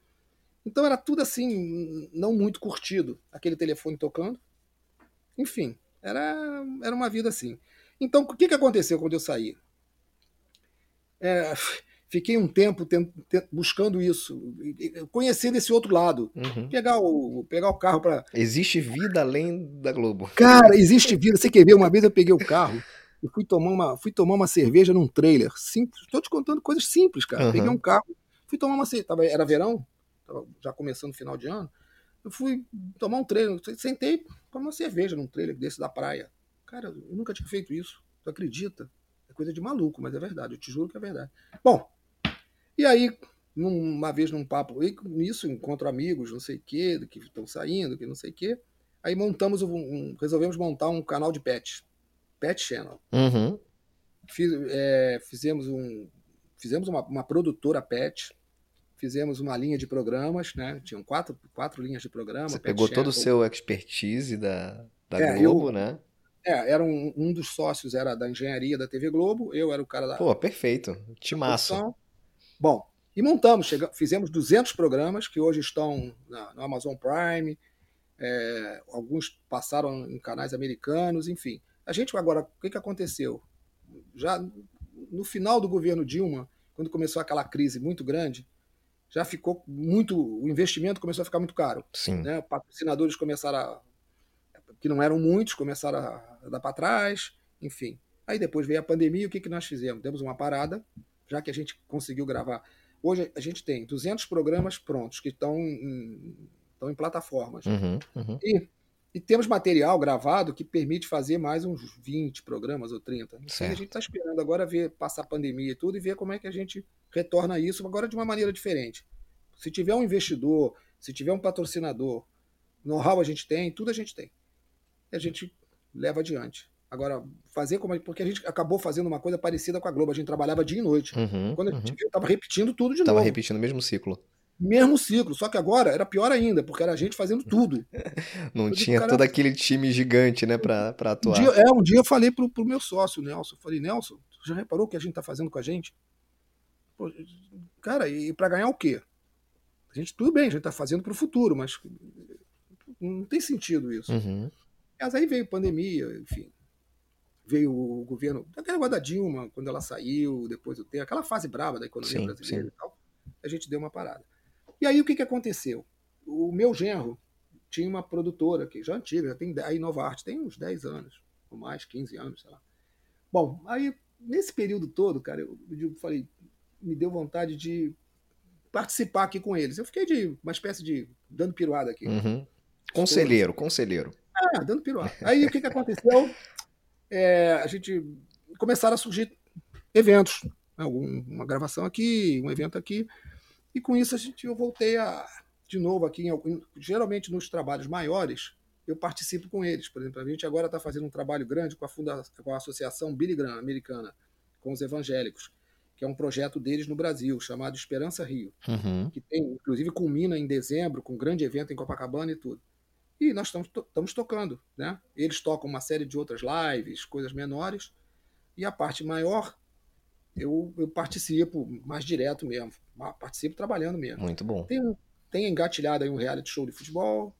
Então era tudo assim, não muito curtido. Aquele telefone tocando. Enfim, era, era uma vida assim. Então, o que, que aconteceu quando eu saí? é, (laughs) fiquei um tempo tent, tent, buscando isso, conhecendo esse outro lado. Uhum. Pegar, o, pegar o carro para.
Existe vida além da Globo.
Cara, existe vida. Você quer ver? Uma vez eu peguei o carro e fui tomar uma, fui tomar uma cerveja num trailer. Simples. Estou te contando coisas simples, cara. Uhum. Peguei um carro, fui tomar uma cerveja. Era verão, tava já começando o final de ano. Eu fui tomar um trailer, sentei para uma cerveja num trailer desse da praia. Cara, eu nunca tinha feito isso. Tu acredita? coisa de maluco, mas é verdade, eu te juro que é verdade. Bom, e aí, uma vez num papo, e nisso encontro amigos, não sei o quê, que estão saindo, que não sei o quê. Aí montamos um, um, resolvemos montar um canal de pet, Pet Channel. Uhum. Fiz, é, fizemos um, fizemos uma, uma, produtora pet, fizemos uma linha de programas, né? Tinham quatro, quatro linhas de programa.
Você pegou todo o seu expertise da, da é, Globo, eu, né?
É, era um, um dos sócios era da engenharia da TV Globo, eu era o cara da.
Pô, perfeito. Timaço.
Bom, e montamos, chegamos, fizemos 200 programas que hoje estão na, no Amazon Prime, é, alguns passaram em canais americanos, enfim. A gente agora, o que, que aconteceu? Já no final do governo Dilma, quando começou aquela crise muito grande, já ficou muito, o investimento começou a ficar muito caro. Sim. Né? Patrocinadores começaram a que não eram muitos, começaram a dar para trás, enfim. Aí depois veio a pandemia, o que, que nós fizemos? Demos uma parada, já que a gente conseguiu gravar. Hoje a gente tem 200 programas prontos que estão em, estão em plataformas. Uhum, uhum. E, e, temos material gravado que permite fazer mais uns 20 programas ou 30. Então, a gente está esperando agora ver passar a pandemia e tudo e ver como é que a gente retorna isso agora de uma maneira diferente. Se tiver um investidor, se tiver um patrocinador, know-how a gente tem, tudo a gente tem e a gente leva adiante. Agora, fazer como. Porque a gente acabou fazendo uma coisa parecida com a Globo. A gente trabalhava dia e noite. Uhum, Quando a gente uhum. viu, tava repetindo tudo de
tava
novo.
Tava repetindo o mesmo ciclo.
Mesmo ciclo. Só que agora era pior ainda, porque era a gente fazendo tudo. (laughs)
Não eu tinha digo, todo aquele time gigante, né, pra, pra atuar.
Um dia, é, um dia eu falei pro, pro meu sócio, Nelson. Eu falei, Nelson, já reparou o que a gente tá fazendo com a gente? Pô, cara, e para ganhar o quê? A gente, tudo bem, a gente tá fazendo pro futuro, mas não tem sentido isso. Uhum. Mas aí veio pandemia, enfim. Veio o governo, aquela negócio da Dilma, quando ela saiu, depois do tempo, aquela fase brava da economia sim, brasileira sim. e tal, a gente deu uma parada. E aí o que, que aconteceu? O meu genro tinha uma produtora que já antiga, já tem a Inova Arte, tem uns 10 anos, ou mais, 15 anos, sei lá. Bom, aí nesse período todo, cara, eu, eu falei, me deu vontade de participar aqui com eles. Eu fiquei de uma espécie de dando piruada aqui.
Uhum. Conselheiro, conselheiro.
Ah, dando piruá. Aí o que, que aconteceu? (laughs) É, a gente começaram a surgir eventos. Né? Uma gravação aqui, um evento aqui. E com isso a gente, eu voltei a, de novo aqui, em, geralmente nos trabalhos maiores, eu participo com eles. Por exemplo, a gente agora está fazendo um trabalho grande com a, funda com a Associação Billy Graham americana, com os evangélicos, que é um projeto deles no Brasil, chamado Esperança Rio, uhum. que tem, inclusive culmina em dezembro, com um grande evento em Copacabana e tudo. E nós estamos, to tocando. Né? Eles tocam uma série de outras lives, coisas menores, e a parte maior eu, eu participo mais direto mesmo. Participo trabalhando mesmo.
Muito bom.
Tem, tem engatilhado aí um reality show de futebol,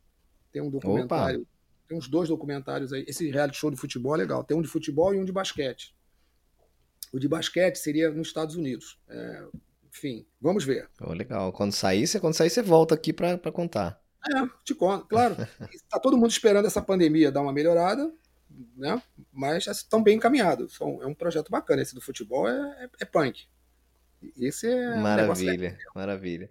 tem um documentário, Opa. tem uns dois documentários aí. Esse reality show de futebol é legal. Tem um de futebol e um de basquete. O de basquete seria nos Estados Unidos. É, enfim, vamos ver.
Oh, legal. Quando sair, você, quando sair, você volta aqui para contar.
É, te conto, claro. Está (laughs) todo mundo esperando essa pandemia dar uma melhorada, né? Mas estão bem encaminhados. São, é um projeto bacana. Esse do futebol é, é, é punk. Esse é.
Maravilha, maravilha.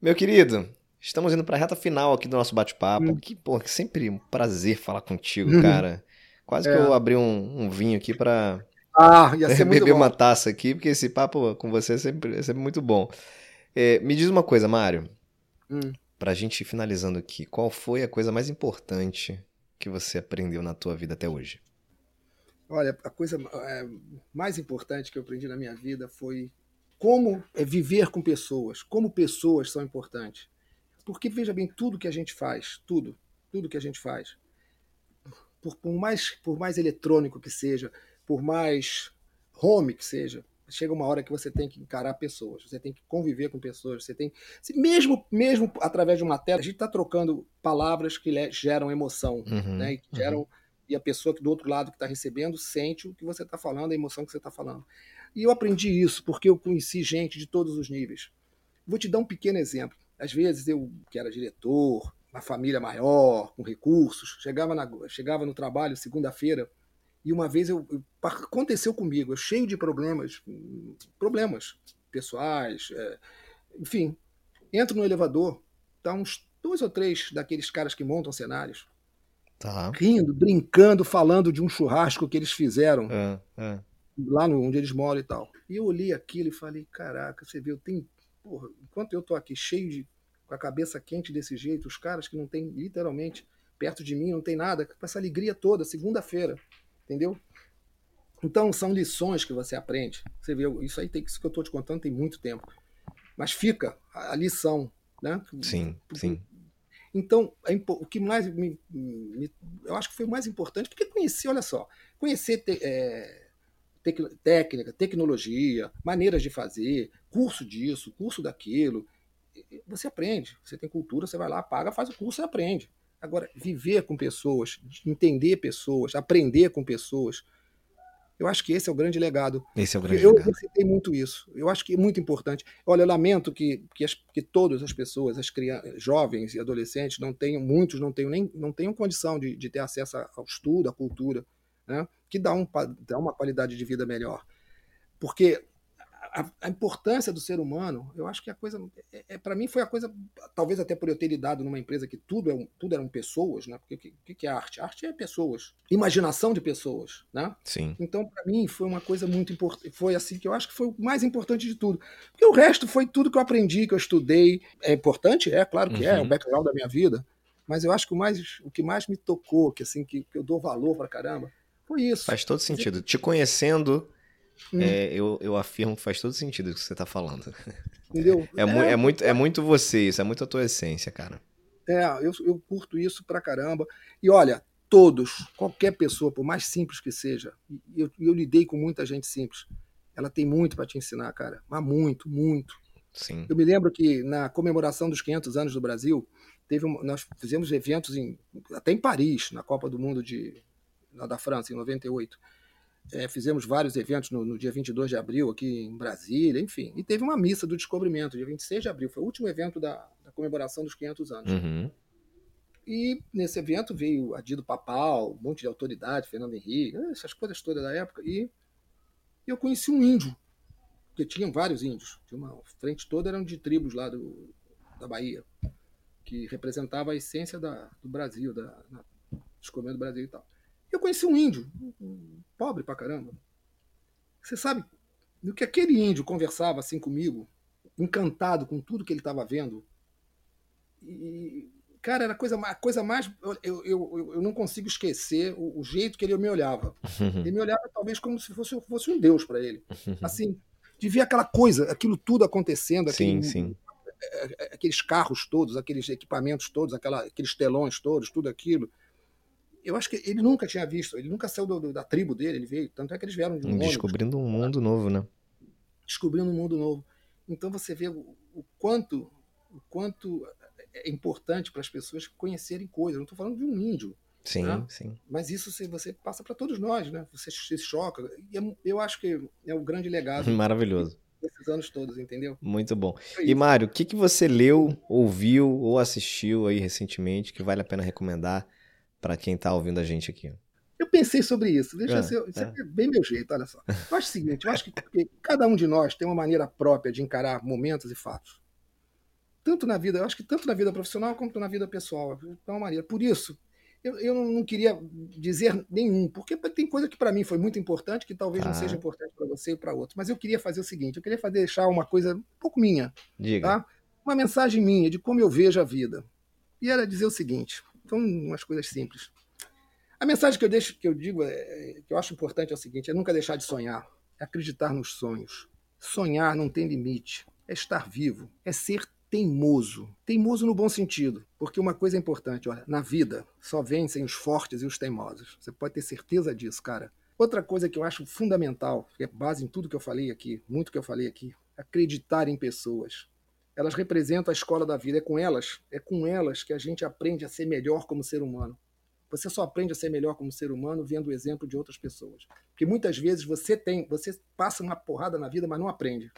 Meu querido, estamos indo para a reta final aqui do nosso bate-papo. Hum. Que, pô, que sempre um prazer falar contigo, uhum. cara. Quase é. que eu abri um, um vinho aqui para
ah, ia ser (laughs) beber
uma taça aqui, porque esse papo com você é sempre, é sempre muito bom. É, me diz uma coisa, Mário. Hum. Pra gente ir finalizando aqui, qual foi a coisa mais importante que você aprendeu na tua vida até hoje?
Olha, a coisa é, mais importante que eu aprendi na minha vida foi como é viver com pessoas, como pessoas são importantes. Porque veja bem, tudo que a gente faz, tudo, tudo que a gente faz, por, por mais por mais eletrônico que seja, por mais home que seja, chega uma hora que você tem que encarar pessoas, você tem que conviver com pessoas, você tem mesmo mesmo através de uma tela, a gente está trocando palavras que geram emoção, uhum, né? E que geram uhum. e a pessoa que do outro lado que está recebendo sente o que você está falando, a emoção que você está falando. E eu aprendi isso porque eu conheci gente de todos os níveis. Vou te dar um pequeno exemplo. Às vezes eu, que era diretor, uma família maior, com recursos, chegava, na, chegava no trabalho segunda-feira e uma vez eu, aconteceu comigo, eu cheio de problemas, problemas pessoais, é, enfim. Entro no elevador, tá uns dois ou três daqueles caras que montam cenários, tá. rindo, brincando, falando de um churrasco que eles fizeram. É, é lá no, onde eles moram e tal. E eu olhei aquilo e falei, caraca, você eu tenho, porra, enquanto eu tô aqui cheio de, com a cabeça quente desse jeito, os caras que não tem, literalmente, perto de mim, não tem nada, com essa alegria toda, segunda-feira, entendeu? Então, são lições que você aprende. Você vê, isso aí, tem, isso que eu tô te contando tem muito tempo. Mas fica a, lição, né?
Sim, sim.
Então, é, o que mais me, me, Eu acho que foi o mais importante, porque conheci, olha só, conhecer é, tec técnica, tecnologia, maneiras de fazer, curso disso, curso daquilo. Você aprende. Você tem cultura, você vai lá, paga, faz o curso e aprende. Agora, viver com pessoas, entender pessoas, aprender com pessoas, eu acho que esse é o grande legado.
Esse é o grande
eu
legado.
Eu citei muito isso. Eu acho que é muito importante. Olha, eu lamento que, que, as, que todas as pessoas, as crianças, jovens e adolescentes, não tenham, muitos não tenham nem não tenham condição de, de ter acesso ao estudo, à cultura né? que dá, um, dá uma qualidade de vida melhor. Porque a, a, importância do ser humano, eu acho que a coisa, é, é para mim foi a coisa, talvez até por eu ter lidado numa empresa que tudo, é um, tudo eram pessoas, né? Porque o que, que, é arte? Arte é pessoas, imaginação de pessoas, né?
Sim.
Então para mim foi uma coisa muito importante, foi assim que eu acho que foi o mais importante de tudo, porque o resto foi tudo que eu aprendi, que eu estudei, é importante, é claro que uhum. é, é o background da minha vida, mas eu acho que o mais, o que mais me tocou, que assim que, que eu dou valor para caramba foi isso.
Faz todo sentido. Te conhecendo, hum. é, eu, eu afirmo que faz todo sentido o que você está falando.
Entendeu?
É, (laughs) é, mu é, muito, é muito você isso, é muito a tua essência, cara.
É, eu, eu curto isso pra caramba. E olha, todos, qualquer pessoa, por mais simples que seja, eu, eu lidei com muita gente simples, ela tem muito para te ensinar, cara. Mas muito, muito.
Sim.
Eu me lembro que na comemoração dos 500 anos do Brasil, teve um, nós fizemos eventos em, até em Paris, na Copa do Mundo de, da França, em 98. É, fizemos vários eventos no, no, dia 22 de abril aqui em Brasília, enfim. E teve uma missa do descobrimento, dia 26 de abril. Foi o último evento da, da comemoração dos 500 anos.
Uhum.
E nesse evento veio Adido Papal, um monte de autoridade, Fernando Henrique, essas coisas todas da época. E eu conheci um índio, porque tinham vários índios. Tinha uma frente toda eram de tribos lá do, da Bahia, que representava a essência da, do Brasil, da, na, descobrimento do Brasil e tal. Eu conheci um índio, pobre pra caramba. Você sabe no que aquele índio conversava assim comigo, encantado com tudo que ele estava vendo. E, cara, era a coisa, a coisa mais. Eu, eu, eu não consigo esquecer o, o jeito que ele me olhava. (laughs) Ele me olhava talvez como se fosse, fosse um deus para ele. Assim, de ver aquela coisa, aquilo tudo acontecendo.
Aquele, sim, sim.
É, é, aqueles carros todos, aqueles equipamentos todos, aquela, aqueles telões todos, tudo aquilo. Eu acho que ele nunca tinha visto, ele nunca saiu do, do, da tribo dele, ele veio, tanto é que eles vieram de um
Descobrindo ônibus, um mundo novo, né?
Descobrindo um mundo novo. Então você vê o, o quanto o quanto é importante para as pessoas conhecerem coisas. Não estou falando de um índio.
Sim, né? sim.
Mas isso você passa para todos nós, né? Você se choca. E é eu acho que é um grande legado. (laughs)
Maravilhoso.
Desses anos todos, entendeu?
Muito bom. E Mário, o que, que você leu, ouviu ou assistiu aí recentemente que vale a pena recomendar para quem está ouvindo a gente aqui?
Eu pensei sobre isso. Deixa é, eu ser, isso é. é bem meu jeito, olha só. Eu acho o seguinte, eu acho que cada um de nós tem uma maneira própria de encarar momentos e fatos. Tanto na vida, eu acho que tanto na vida profissional quanto na vida pessoal. De uma maneira. Por isso, eu, eu não queria dizer nenhum, porque tem coisa que para mim foi muito importante, que talvez ah. não seja importante para você e para outro. Mas eu queria fazer o seguinte: eu queria fazer, deixar uma coisa um pouco minha.
Diga.
Tá? Uma mensagem minha de como eu vejo a vida. E era dizer o seguinte: são umas coisas simples. A mensagem que eu deixo, que eu digo, é, que eu acho importante é o seguinte: é nunca deixar de sonhar, é acreditar nos sonhos. Sonhar não tem limite, é estar vivo, é ser teimoso. Teimoso no bom sentido, porque uma coisa é importante, olha, na vida só vencem os fortes e os teimosos. Você pode ter certeza disso, cara. Outra coisa que eu acho fundamental, que é base em tudo que eu falei aqui, muito que eu falei aqui, acreditar em pessoas. Elas representam a escola da vida, é com elas, é com elas que a gente aprende a ser melhor como ser humano. Você só aprende a ser melhor como ser humano vendo o exemplo de outras pessoas. Porque muitas vezes você tem, você passa uma porrada na vida, mas não aprende.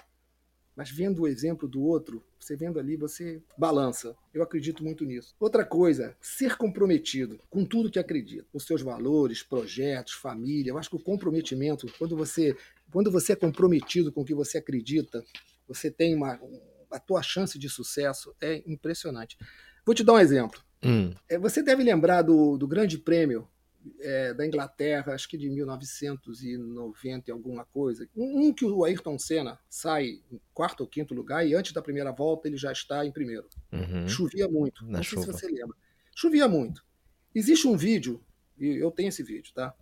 Mas vendo o exemplo do outro, você vendo ali, você balança. Eu acredito muito nisso. Outra coisa, ser comprometido com tudo que acredita, com seus valores, projetos, família. Eu acho que o comprometimento, quando você, quando você é comprometido com o que você acredita, você tem uma a tua chance de sucesso é impressionante. Vou te dar um exemplo.
Hum.
É, você deve lembrar do, do Grande Prêmio é, da Inglaterra, acho que de 1990 e alguma coisa. Um, um, que o Ayrton Senna sai em quarto ou quinto lugar e antes da primeira volta ele já está em primeiro.
Uhum.
Chovia muito.
Na
não
chuva.
sei se você lembra. Chovia muito. Existe um vídeo, e eu tenho esse vídeo, tá?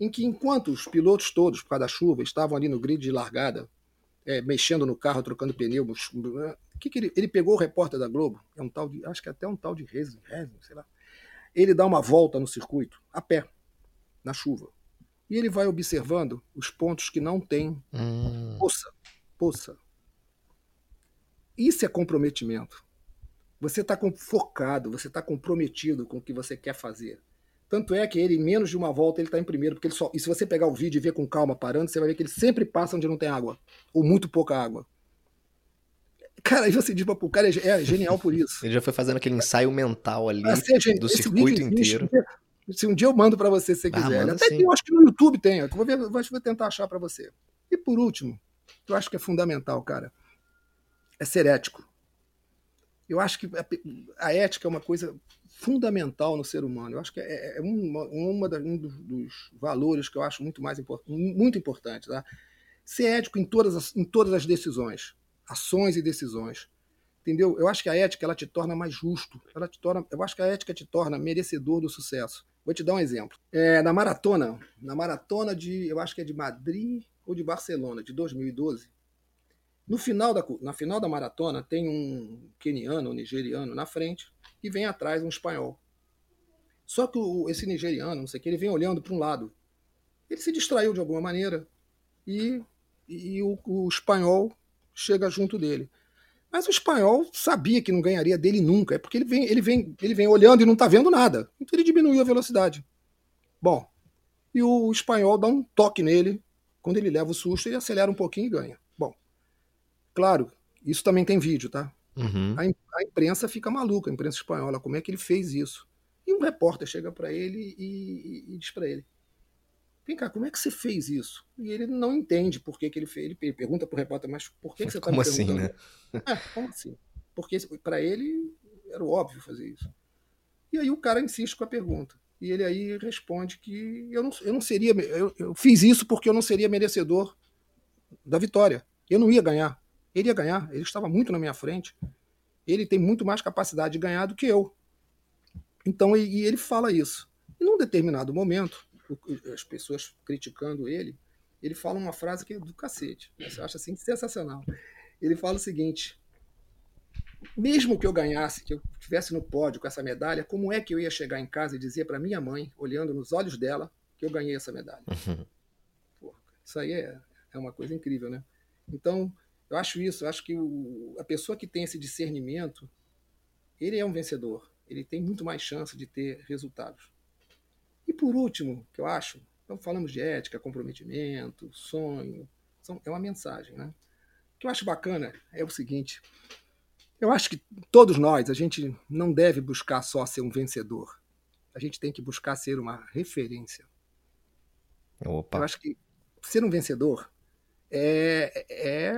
Em que enquanto os pilotos todos, por causa da chuva, estavam ali no grid de largada, é, mexendo no carro, trocando pneu, que, que ele, ele pegou o repórter da Globo, é um tal de, acho que é até um tal de Rezen, sei lá ele dá uma volta no circuito a pé, na chuva. E ele vai observando os pontos que não tem
hum.
poça. Poça. Isso é comprometimento. Você está focado, você está comprometido com o que você quer fazer. Tanto é que ele, em menos de uma volta, ele está em primeiro, porque ele só. E se você pegar o vídeo e ver com calma, parando, você vai ver que ele sempre passa onde não tem água. Ou muito pouca água. Cara, aí você diz, o cara é, é genial por isso.
Ele já foi fazendo aquele ensaio mental ali assim, do circuito inteiro.
Se um dia eu mando para você se você ah, quiser. Até que eu acho que no YouTube tem. Eu vou, ver, vou tentar achar para você. E por último, eu acho que é fundamental, cara, é ser ético. Eu acho que a ética é uma coisa fundamental no ser humano. Eu acho que é, é uma, uma da, um dos valores que eu acho muito mais import, muito importante. Tá? Ser ético em todas, as, em todas as decisões ações e decisões. Entendeu? Eu acho que a ética ela te torna mais justo. Ela te torna, eu acho que a ética te torna merecedor do sucesso. Vou te dar um exemplo. É, na maratona, na maratona de, eu acho que é de Madrid ou de Barcelona, de 2012, no final da, na final da maratona tem um queniano, um nigeriano na frente e vem atrás um espanhol. Só que o, esse nigeriano, não sei o que, ele vem olhando para um lado. Ele se distraiu de alguma maneira e, e o, o espanhol chega junto dele. Mas o espanhol sabia que não ganharia dele nunca, é porque ele vem, ele vem, ele vem olhando e não está vendo nada. Então ele diminuiu a velocidade. Bom, e o espanhol dá um toque nele, quando ele leva o susto, ele acelera um pouquinho e ganha. Claro, isso também tem vídeo, tá?
Uhum.
A, imprensa fica maluca, a imprensa espanhola, como é que ele fez isso? E um repórter chega para ele e, e, e diz para ele: Vem cá, como é que você fez isso? E ele não entende por que, que ele fez. Ele pergunta para o repórter, mas por que, que você está
me perguntando?
Como assim, né? É, como assim? Porque para ele era óbvio fazer isso. E aí o cara insiste com a pergunta. E ele aí responde que eu não, eu não seria. Eu, eu fiz isso porque eu não seria merecedor da vitória. Eu não ia ganhar. Ele ia ganhar. Ele estava muito na minha frente. Ele tem muito mais capacidade de ganhar do que eu. Então, e, e ele fala isso. E num determinado momento, as pessoas criticando ele, ele fala uma frase que é do cacete. Você acha assim sensacional. Ele fala o seguinte: mesmo que eu ganhasse, que eu estivesse no pódio com essa medalha, como é que eu ia chegar em casa e dizer para minha mãe, olhando nos olhos dela, que eu ganhei essa medalha? Uhum. Porra, isso aí é, é uma coisa incrível, né? Então, eu acho isso, eu acho que o, a pessoa que tem esse discernimento, ele é um vencedor, ele tem muito mais chance de ter resultados. E por último, que eu acho, então falamos de ética, comprometimento, sonho, são, é uma mensagem, né? O que eu acho bacana é o seguinte, eu acho que todos nós, a gente não deve buscar só ser um vencedor. A gente tem que buscar ser uma referência.
Opa.
Eu acho que ser um vencedor é, é, é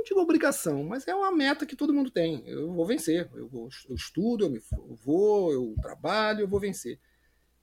não digo obrigação, mas é uma meta que todo mundo tem. Eu vou vencer. Eu, vou, eu estudo, eu, me, eu vou, eu trabalho, eu vou vencer.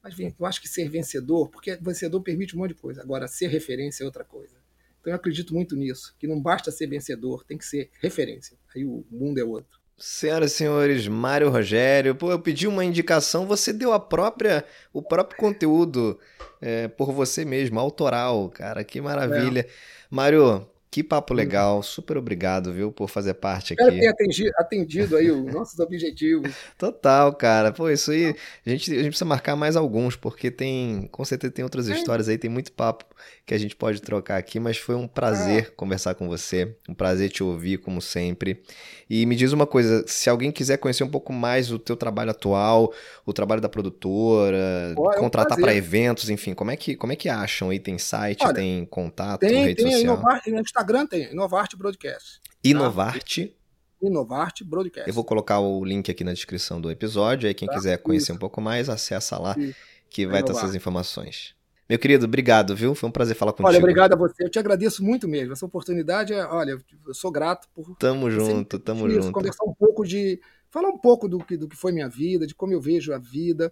Mas eu acho que ser vencedor, porque vencedor permite um monte de coisa. Agora, ser referência é outra coisa. Então eu acredito muito nisso, que não basta ser vencedor, tem que ser referência. Aí o mundo é outro.
Senhoras e senhores, Mário Rogério, pô, eu pedi uma indicação, você deu a própria, o próprio conteúdo é, por você mesmo, autoral, cara, que maravilha. É. Mário, que papo uhum. legal, super obrigado, viu, por fazer parte aqui. Espero
ter atendido, atendido aí os nossos objetivos. (laughs)
Total, cara. Pô, isso aí, a gente, a gente precisa marcar mais alguns, porque tem, com certeza tem outras é. histórias aí, tem muito papo que a gente pode trocar aqui, mas foi um prazer ah. conversar com você, um prazer te ouvir, como sempre. E me diz uma coisa, se alguém quiser conhecer um pouco mais o teu trabalho atual, o trabalho da produtora, Pô, é um contratar para eventos, enfim, como é que como é que acham aí? Tem site, Olha, tem contato,
tem,
rede
tem
social?
Inovarte, no Instagram tem, Inovarte Broadcast. Tá?
Inovarte?
Tá? Inovarte Broadcast.
Eu vou colocar o link aqui na descrição do episódio, aí quem tá? quiser conhecer Isso. um pouco mais, acessa lá, Isso. que vai ter essas informações. Meu querido, obrigado, viu? Foi um prazer falar contigo.
Olha, obrigado a você. Eu te agradeço muito mesmo. Essa oportunidade é, olha, eu sou grato por.
Tamo junto, tamo junto.
Conversar um pouco de. Falar um pouco do que, do que foi minha vida, de como eu vejo a vida,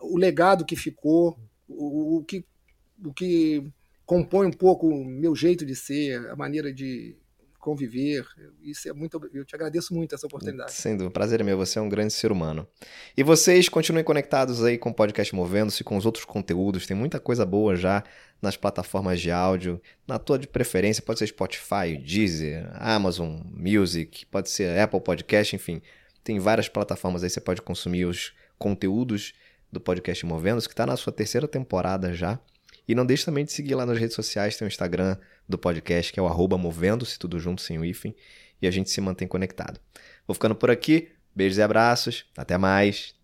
o legado que ficou, o, o que, o que compõe um pouco o meu jeito de ser, a maneira de, conviver. Isso é muito. Eu te agradeço muito essa oportunidade.
Sem dúvida, prazer é meu. Você é um grande ser humano. E vocês continuem conectados aí com o podcast Movendo-se, com os outros conteúdos. Tem muita coisa boa já nas plataformas de áudio. Na tua de preferência, pode ser Spotify, Deezer, Amazon Music, pode ser Apple Podcast, enfim. Tem várias plataformas aí, você pode consumir os conteúdos do podcast Movendo-se, que está na sua terceira temporada já. E não deixe também de seguir lá nas redes sociais, tem o Instagram do podcast, que é o arroba movendo-se, tudo junto, sem o hífen, e a gente se mantém conectado. Vou ficando por aqui, beijos e abraços, até mais.